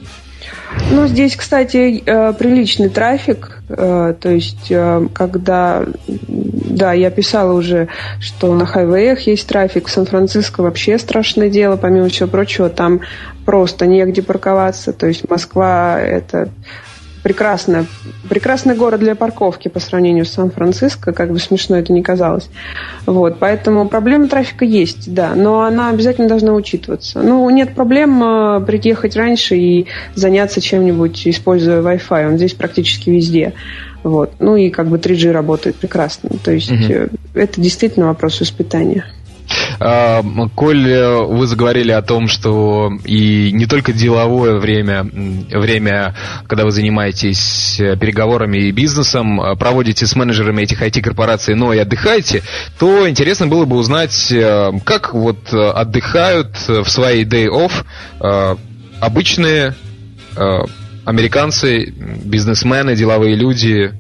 Ну, здесь, кстати, э, приличный трафик. Э, то есть, когда... Да, я писала уже, что на хайвеях есть трафик. В Сан-Франциско вообще страшное дело. Помимо всего прочего, там просто негде парковаться. То есть Москва – это прекрасная, прекрасный город для парковки по сравнению с Сан-Франциско, как бы смешно это ни казалось. Вот, поэтому проблема трафика есть, да, но она обязательно должна учитываться. Ну, нет проблем э, приехать раньше и заняться чем-нибудь, используя Wi-Fi. Он здесь практически везде. Вот. Ну и как бы 3G работает прекрасно. То есть угу. это действительно вопрос воспитания. А, коль э, вы заговорили о том, что и не только деловое время, время, когда вы занимаетесь э, переговорами и бизнесом, а проводите с менеджерами этих IT-корпораций, но и отдыхаете, то интересно было бы узнать, э, как вот отдыхают в свои day off обычные американцы, бизнесмены, деловые люди,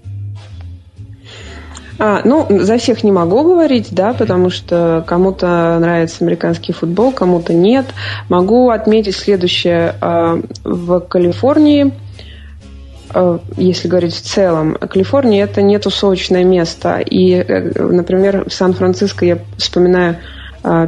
а, ну, за всех не могу говорить, да, потому что кому-то нравится американский футбол, кому-то нет. Могу отметить следующее. А, в Калифорнии а, если говорить в целом, Калифорния это не тусовочное место. И, э, например, в Сан-Франциско я вспоминаю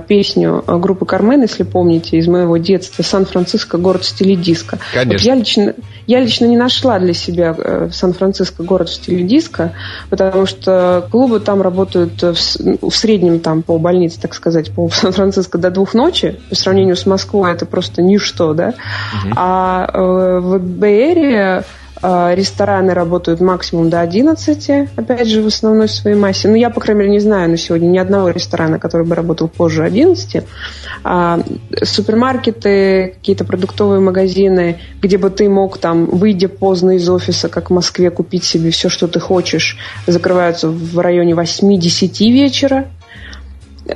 песню группы Кармен, если помните, из моего детства «Сан-Франциско. Город в стиле диско». Конечно. Вот я, лично, я лично не нашла для себя э, Сан-Франциско город в стиле диско, потому что клубы там работают в, в среднем там по больнице, так сказать, по Сан-Франциско до двух ночи. По сравнению с Москвой это просто ничто, да. Угу. А э, в Бэйре рестораны работают максимум до 11, опять же, в основной своей массе. Ну, я, по крайней мере, не знаю на сегодня ни одного ресторана, который бы работал позже 11. А, супермаркеты, какие-то продуктовые магазины, где бы ты мог, там, выйдя поздно из офиса, как в Москве, купить себе все, что ты хочешь, закрываются в районе 8-10 вечера.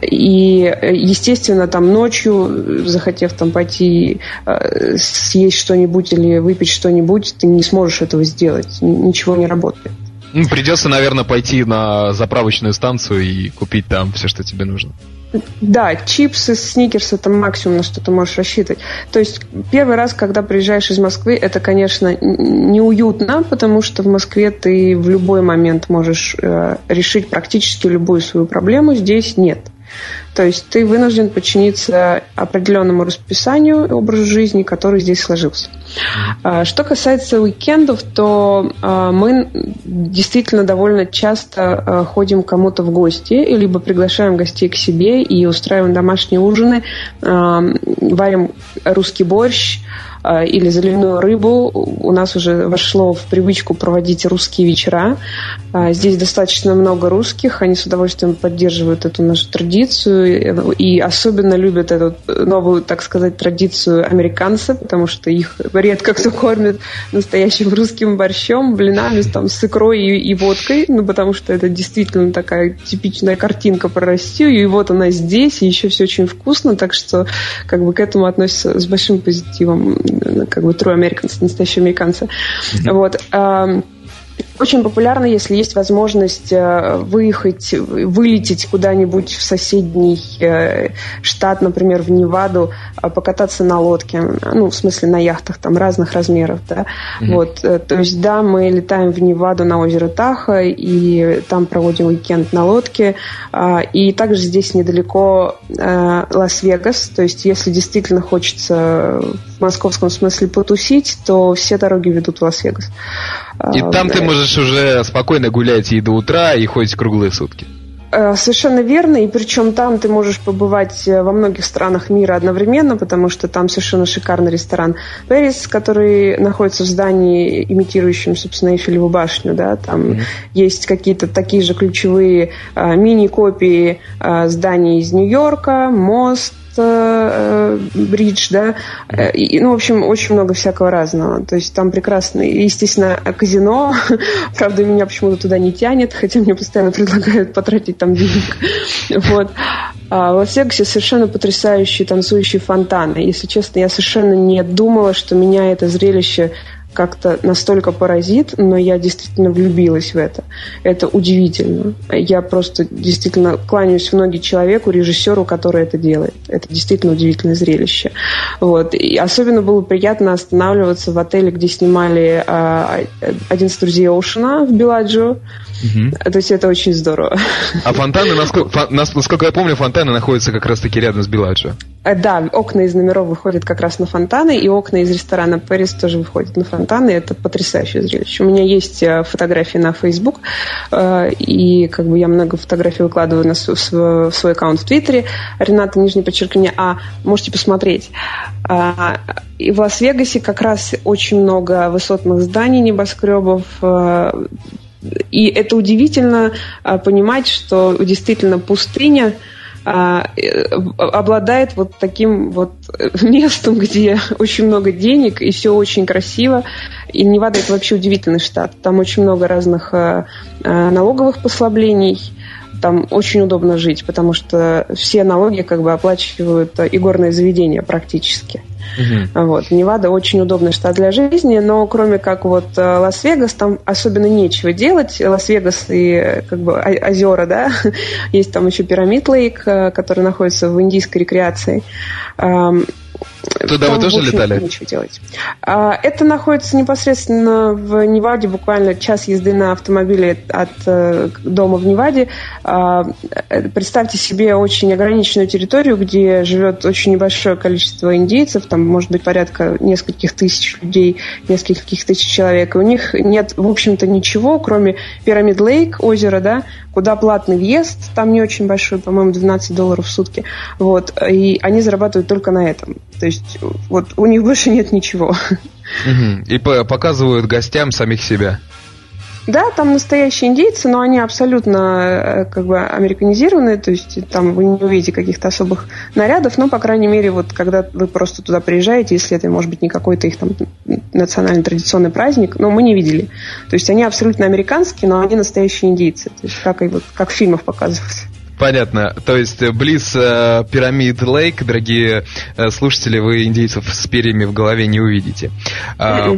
И, естественно, там ночью, захотев там пойти э, съесть что-нибудь или выпить что-нибудь, ты не сможешь этого сделать. Ничего не работает. Ну, придется, наверное, пойти на заправочную станцию и купить там все, что тебе нужно. Да, чипсы, сникерсы это максимум, на что ты можешь рассчитывать. То есть первый раз, когда приезжаешь из Москвы, это, конечно, неуютно, потому что в Москве ты в любой момент можешь э, решить практически любую свою проблему. Здесь нет. То есть ты вынужден подчиниться определенному расписанию, образу жизни, который здесь сложился. А, что касается уикендов, то а, мы действительно довольно часто а, ходим кому-то в гости, либо приглашаем гостей к себе и устраиваем домашние ужины, варим русский борщ, или заливную рыбу. У нас уже вошло в привычку проводить русские вечера. А, здесь достаточно много русских, они с удовольствием поддерживают эту нашу традицию и особенно любят эту новую, так сказать, традицию американцы, потому что их редко кто кормит настоящим русским борщом, блинами там, с икрой и, и водкой, ну потому что это действительно такая типичная картинка про Россию, и вот она здесь, и еще все очень вкусно, так что как бы к этому относятся с большим позитивом как бы true Americans, настоящие американцы. Mm-hmm. Вот. Очень популярно, если есть возможность э, выехать, вылететь куда-нибудь в соседний э, штат, например, в Неваду, а покататься на лодке, ну, в смысле на яхтах там разных размеров, да. Mm-hmm. Вот, э, то есть, да, мы летаем в Неваду на озеро Таха и там проводим уикенд на лодке. А, и также здесь недалеко Лас-Вегас, то есть, если действительно хочется в московском смысле потусить, то все дороги ведут в Лас-Вегас. И там ты можешь уже спокойно гулять и до утра, и ходить круглые сутки. Э, совершенно верно, и причем там ты можешь побывать э, во многих странах мира одновременно, потому что там совершенно шикарный ресторан Пэрис, который находится в здании, имитирующем, собственно, Эйфелеву башню, да, там mm-hmm. есть какие-то такие же ключевые э, мини-копии э, зданий из Нью-Йорка, мост, э, бридж, да, э, и, ну, в общем, очень много всякого разного. То есть там прекрасно, естественно, казино, правда, меня почему-то туда не тянет, хотя мне постоянно предлагают потратить там денег. Вот. А в Лас-Вегасе совершенно потрясающие танцующие фонтаны. Если честно, я совершенно не думала, что меня это зрелище как-то настолько поразит, но я действительно влюбилась в это. Это удивительно. Я просто действительно кланяюсь в ноги человеку, режиссеру, который это делает. Это действительно удивительное зрелище. Вот. И особенно было приятно останавливаться в отеле, где снимали а, «Один из друзей Оушена» в Беладжио. Угу. То есть это очень здорово. А фонтаны, насколько, насколько я помню, фонтаны находятся как раз-таки рядом с Беладжио. Э, да, окна из номеров выходят как раз на фонтаны, и окна из ресторана Пэрис тоже выходят на фонтаны. Это потрясающее зрелище. У меня есть э, фотографии на Facebook, э, и как бы я много фотографий выкладываю на свой, свой аккаунт в Твиттере. Рената, нижнее подчеркивание, а можете посмотреть. А, и в Лас-Вегасе как раз очень много высотных зданий, небоскребов, и это удивительно понимать, что действительно пустыня – а, э, обладает вот таким вот местом, где очень много денег и все очень красиво. И Невада это вообще удивительный штат. Там очень много разных а, налоговых послаблений. Там очень удобно жить, потому что все налоги как бы оплачивают игорные заведения практически. Угу. Вот. Невада очень удобный штат для жизни, но кроме как вот э, Лас-Вегас, там особенно нечего делать. Лас-Вегас и как бы озера, да, есть там еще Пирамид Лейк, э, который находится в индийской рекреации. Туда Там, вы тоже летали? Нечего делать. А, это находится непосредственно в Неваде, буквально час езды на автомобиле от э, дома в Неваде. А, э, представьте себе очень ограниченную территорию, где живет очень небольшое количество индейцев, там может быть порядка нескольких тысяч людей, нескольких тысяч человек. И у них нет, в общем-то, ничего, кроме Пирамид Лейк, озера, да, куда платный въезд, там не очень большой, по-моему, 12 долларов в сутки. Вот, и они зарабатывают только на этом. То есть вот у них больше нет ничего. И показывают гостям самих себя. Да, там настоящие индейцы, но они абсолютно э, как бы американизированные, то есть там вы не увидите каких-то особых нарядов, но, по крайней мере, вот когда вы просто туда приезжаете, если это, может быть, не какой-то их там национальный традиционный праздник, но мы не видели. То есть они абсолютно американские, но они настоящие индейцы, то есть как, и вот, как в фильмах показывают. Понятно. То есть э, близ э, пирамид Лейк, дорогие э, слушатели, вы индейцев с перьями в голове не увидите. А,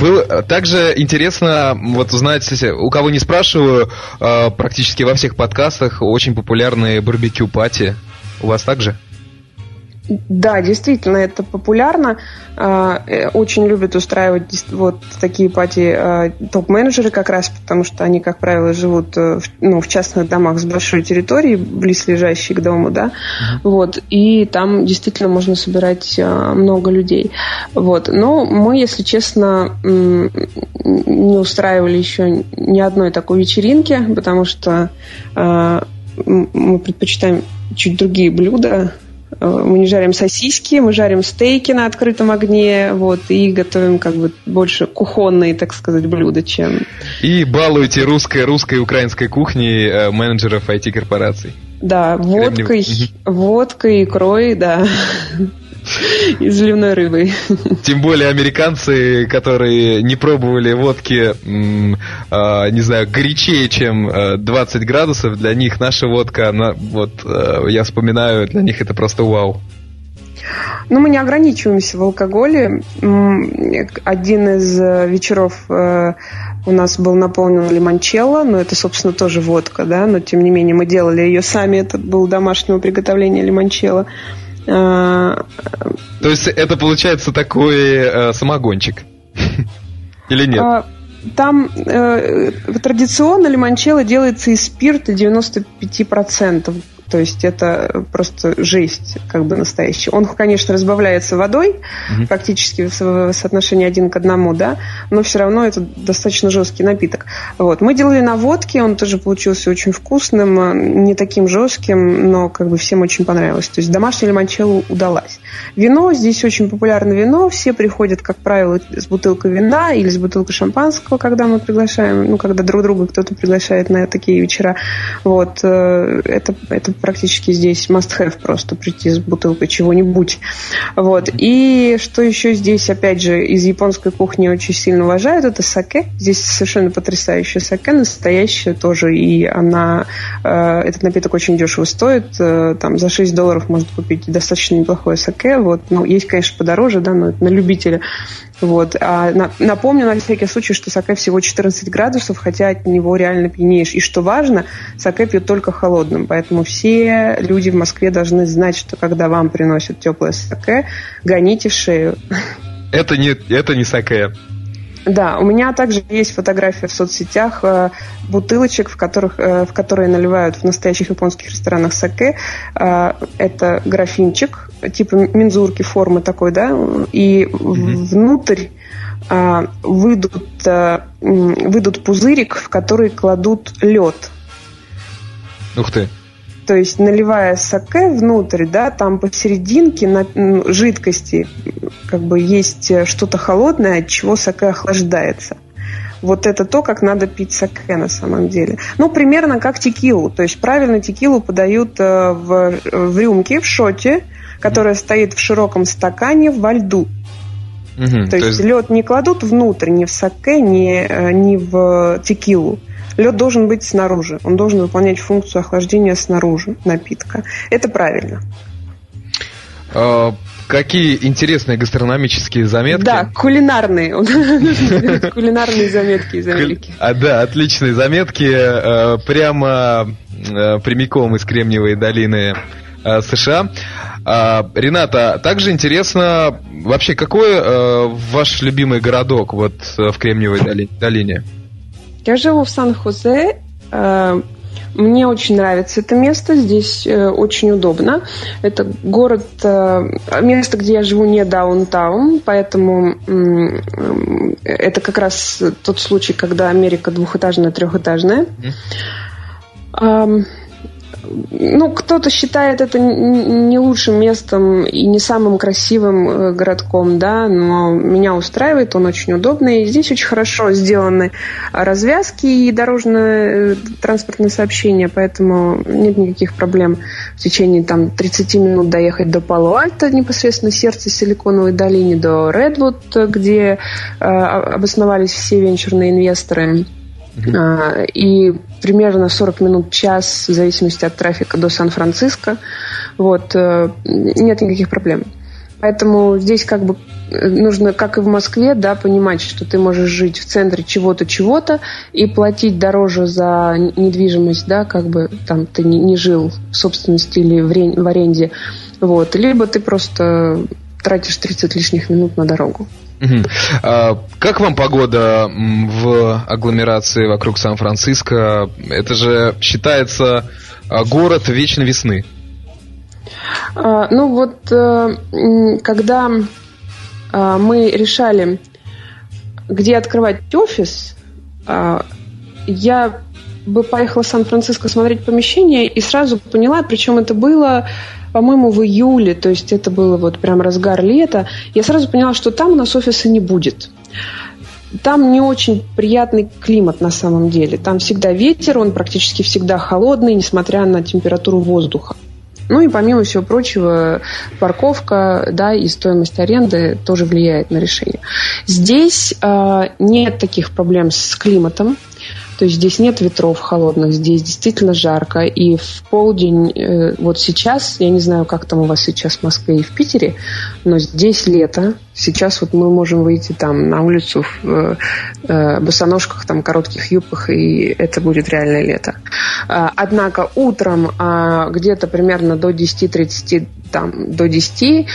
было также интересно вот узнать, у кого не спрашиваю, э, практически во всех подкастах очень популярные барбекю пати. У вас также? Да, действительно, это популярно. А, э, очень любят устраивать вот такие пати а, топ-менеджеры как раз, потому что они, как правило, живут э, ну, в частных домах с большой территорией, близлежащей к дому, да, mm-hmm. вот, и там действительно можно собирать а, много людей. Вот. Но мы, если честно, не устраивали еще ни одной такой вечеринки, потому что мы предпочитаем чуть другие блюда, мы не жарим сосиски, мы жарим стейки на открытом огне, вот, и готовим как бы больше кухонные, так сказать, блюда, чем... И балуете русской, русской и украинской кухней э, менеджеров IT-корпораций. Да, водкой, водкой, икрой, да. И заливной рыбой. Тем более американцы, которые не пробовали водки, а, не знаю, горячее, чем 20 э, градусов, для них наша водка, она, вот э, я вспоминаю, для них это просто вау. Ну, мы не ограничиваемся в алкоголе. Один из э, вечеров у нас был наполнен лимончелло, но это, собственно, тоже водка, да, но тем не менее мы делали ее сами, это был домашнего приготовления лимончелло. То есть это получается такой э, самогончик? Или нет? А, там э, традиционно лимончелло делается из спирта 95%. То есть это просто жесть, как бы настоящий. Он, конечно, разбавляется водой, угу. практически в соотношении один к одному, да, но все равно это достаточно жесткий напиток. Вот. Мы делали на водке, он тоже получился очень вкусным, не таким жестким, но как бы всем очень понравилось. То есть домашняя лимончелло удалась. Вино, здесь очень популярное вино, все приходят, как правило, с бутылкой вина или с бутылкой шампанского, когда мы приглашаем, ну, когда друг друга кто-то приглашает на такие вечера. Вот. Э, это, это практически здесь must-have просто прийти с бутылкой чего-нибудь. Вот. И что еще здесь, опять же, из японской кухни очень сильно уважают, это саке. Здесь совершенно потрясающая саке, настоящая тоже, и она, э, этот напиток очень дешево стоит, э, там за 6 долларов можно купить достаточно неплохое саке, вот, ну, есть, конечно, подороже, да, но это на любителя. Вот. А на, напомню на всякий случай, что саке всего 14 градусов, хотя от него реально пьянеешь. И что важно, саке пьют только холодным. Поэтому все люди в Москве должны знать, что когда вам приносят теплое саке, гоните шею. Это не, это не саке. Да, у меня также есть фотография в соцсетях э, бутылочек, в, которых, э, в которые наливают в настоящих японских ресторанах саке. Э, это графинчик, типа мензурки формы такой, да, и mm-hmm. внутрь э, выйдут, э, выйдут пузырик, в который кладут лед. Ух ты! То есть наливая саке внутрь, да, там посерединке на жидкости как бы есть что-то холодное, от чего саке охлаждается. Вот это то, как надо пить саке на самом деле. Ну, примерно как текилу. То есть правильно текилу подают э, в, в рюмке, в шоте, которая стоит в широком стакане во льду. Угу, то, то есть, есть лед не кладут внутрь, ни в саке, ни, э, ни в текилу. Лед должен быть снаружи. Он должен выполнять функцию охлаждения снаружи напитка. Это правильно. А, какие интересные гастрономические заметки. Да, кулинарные. Кулинарные заметки из Америки. А, да, отличные заметки. Э, прямо прямиком из Кремниевой долины США. А, Рената, также интересно, вообще, какой ваш любимый городок вот в Кремниевой долине? Я живу в Сан-Хозе. Э, мне очень нравится это место, здесь э, очень удобно. Это город, э, место, где я живу не даунтаун, поэтому это как раз тот случай, когда Америка двухэтажная, трехэтажная. Mm-hmm ну, кто-то считает это не лучшим местом и не самым красивым э, городком, да, но меня устраивает, он очень удобный. Здесь очень хорошо сделаны развязки и дорожное транспортное сообщение, поэтому нет никаких проблем в течение там 30 минут доехать до Пало-Альто, непосредственно сердце Силиконовой долины, до Редвуд, где э, обосновались все венчурные инвесторы. Uh-huh. И примерно 40 минут, час, в зависимости от трафика, до Сан-Франциско. Вот. Э, нет никаких проблем. Поэтому здесь как бы э, нужно, как и в Москве, да, понимать, что ты можешь жить в центре чего-то, чего-то и платить дороже за недвижимость, да, как бы там ты не, жил в собственности или в аренде. Вот. Либо ты просто тратишь 30 лишних минут на дорогу. А, как вам погода в агломерации вокруг Сан-Франциско? Это же считается а, город вечной весны. А, ну вот, э, когда мы решали, где открывать офис, я бы поехала в Сан-Франциско смотреть помещение и сразу поняла, причем это было по-моему, в июле, то есть это было вот прям разгар лета, я сразу поняла, что там у нас офиса не будет. Там не очень приятный климат на самом деле. Там всегда ветер, он практически всегда холодный, несмотря на температуру воздуха. Ну и помимо всего прочего, парковка да, и стоимость аренды тоже влияет на решение. Здесь э, нет таких проблем с климатом. То есть здесь нет ветров холодных, здесь действительно жарко. И в полдень, э, вот сейчас, я не знаю, как там у вас сейчас в Москве и в Питере, но здесь лето. Сейчас вот мы можем выйти там на улицу в э, э босоножках, там коротких юбках, и это будет реальное лето. А, однако утром а, где-то примерно до 10-30 там до 10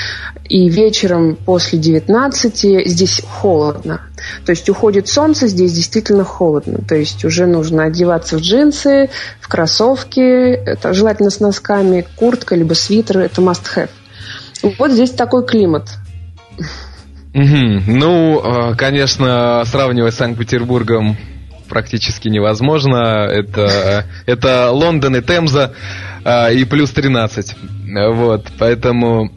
и вечером после 19 здесь холодно. То есть уходит солнце, здесь действительно холодно. То есть уже нужно одеваться в джинсы, в кроссовки, это желательно с носками, куртка либо свитер, это must have. Вот здесь такой климат. Угу. Ну, э, конечно, сравнивать с Санкт-Петербургом практически невозможно. Это, это Лондон и Темза э, и плюс 13. Вот, поэтому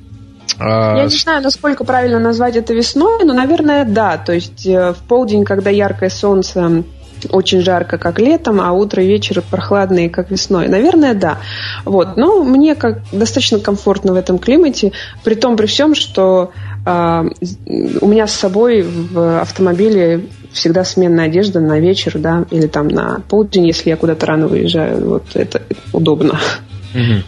а, Я не знаю, насколько правильно назвать это весной, но, наверное, да. То есть э, в полдень, когда яркое солнце, очень жарко, как летом, а утро и вечер прохладные, как весной. Наверное, да. Вот. Но мне как достаточно комфортно в этом климате, при том, при всем, что у меня с собой в автомобиле всегда сменная одежда на вечер, да, или там на полдень, если я куда-то рано выезжаю. Вот это удобно. Угу.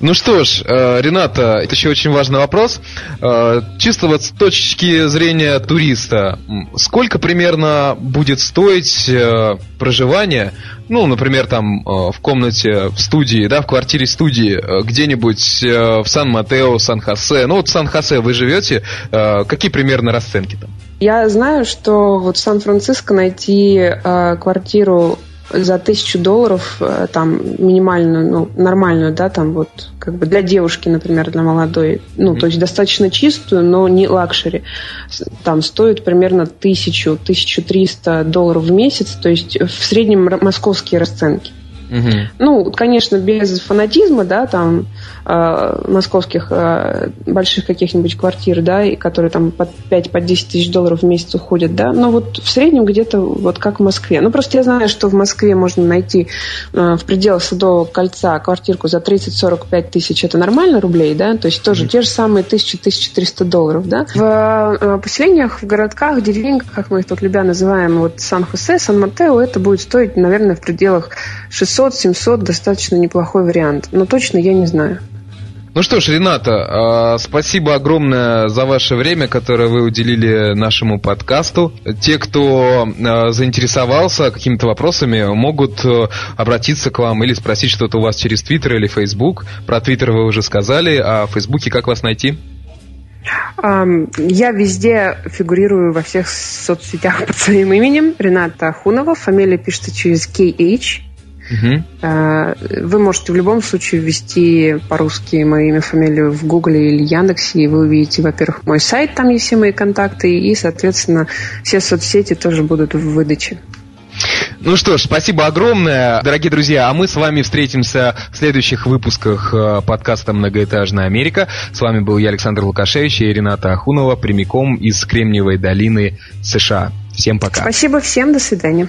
Ну что ж, э, Рената, это еще очень важный вопрос. Э, чисто вот с точки зрения туриста, сколько примерно будет стоить э, проживание, ну, например, там в комнате, в студии, да, в квартире студии, где-нибудь в Сан-Матео, Сан-Хосе, ну вот в Сан-Хосе вы живете, какие примерно расценки там? Я знаю, что вот в Сан-Франциско найти квартиру за тысячу долларов э, там минимальную, ну, нормальную, да, там вот как бы для девушки, например, для молодой, ну, mm-hmm. то есть достаточно чистую, но не luxury, там стоит примерно тысячу, тысячу триста долларов в месяц, то есть в среднем московские расценки. Угу. Ну, конечно, без фанатизма, да, там э, московских э, больших каких-нибудь квартир, да, и которые там под 5 под 10 тысяч долларов в месяц уходят, да, но вот в среднем где-то вот как в Москве. Ну, просто я знаю, что в Москве можно найти э, в пределах Садового кольца квартирку за 30-45 тысяч, это нормально рублей, да, то есть тоже угу. те же самые 1000-1300 долларов, да. В э, поселениях, в городках, деревеньках, как мы их тут любя называем, вот Сан-Хосе, Сан-Матео, это будет стоить, наверное, в пределах 600 600-700 достаточно неплохой вариант, но точно я не знаю. Ну что ж, Рената, спасибо огромное за ваше время, которое вы уделили нашему подкасту. Те, кто заинтересовался какими-то вопросами, могут э, обратиться к вам или спросить что-то у вас через Твиттер или Фейсбук. Про Твиттер вы уже сказали, а в Фейсбуке как вас найти? Я везде фигурирую во всех соцсетях под своим именем. Рената Ахунова. Фамилия пишется через KH. Угу. Вы можете в любом случае ввести по-русски мое имя, фамилию в Гугле или Яндексе, и вы увидите, во-первых, мой сайт, там есть все мои контакты, и, соответственно, все соцсети тоже будут в выдаче. Ну что ж, спасибо огромное, дорогие друзья. А мы с вами встретимся в следующих выпусках э, подкаста «Многоэтажная Америка». С вами был я, Александр Лукашевич и Рената Ахунова, прямиком из Кремниевой долины США. Всем пока. Спасибо всем, до свидания.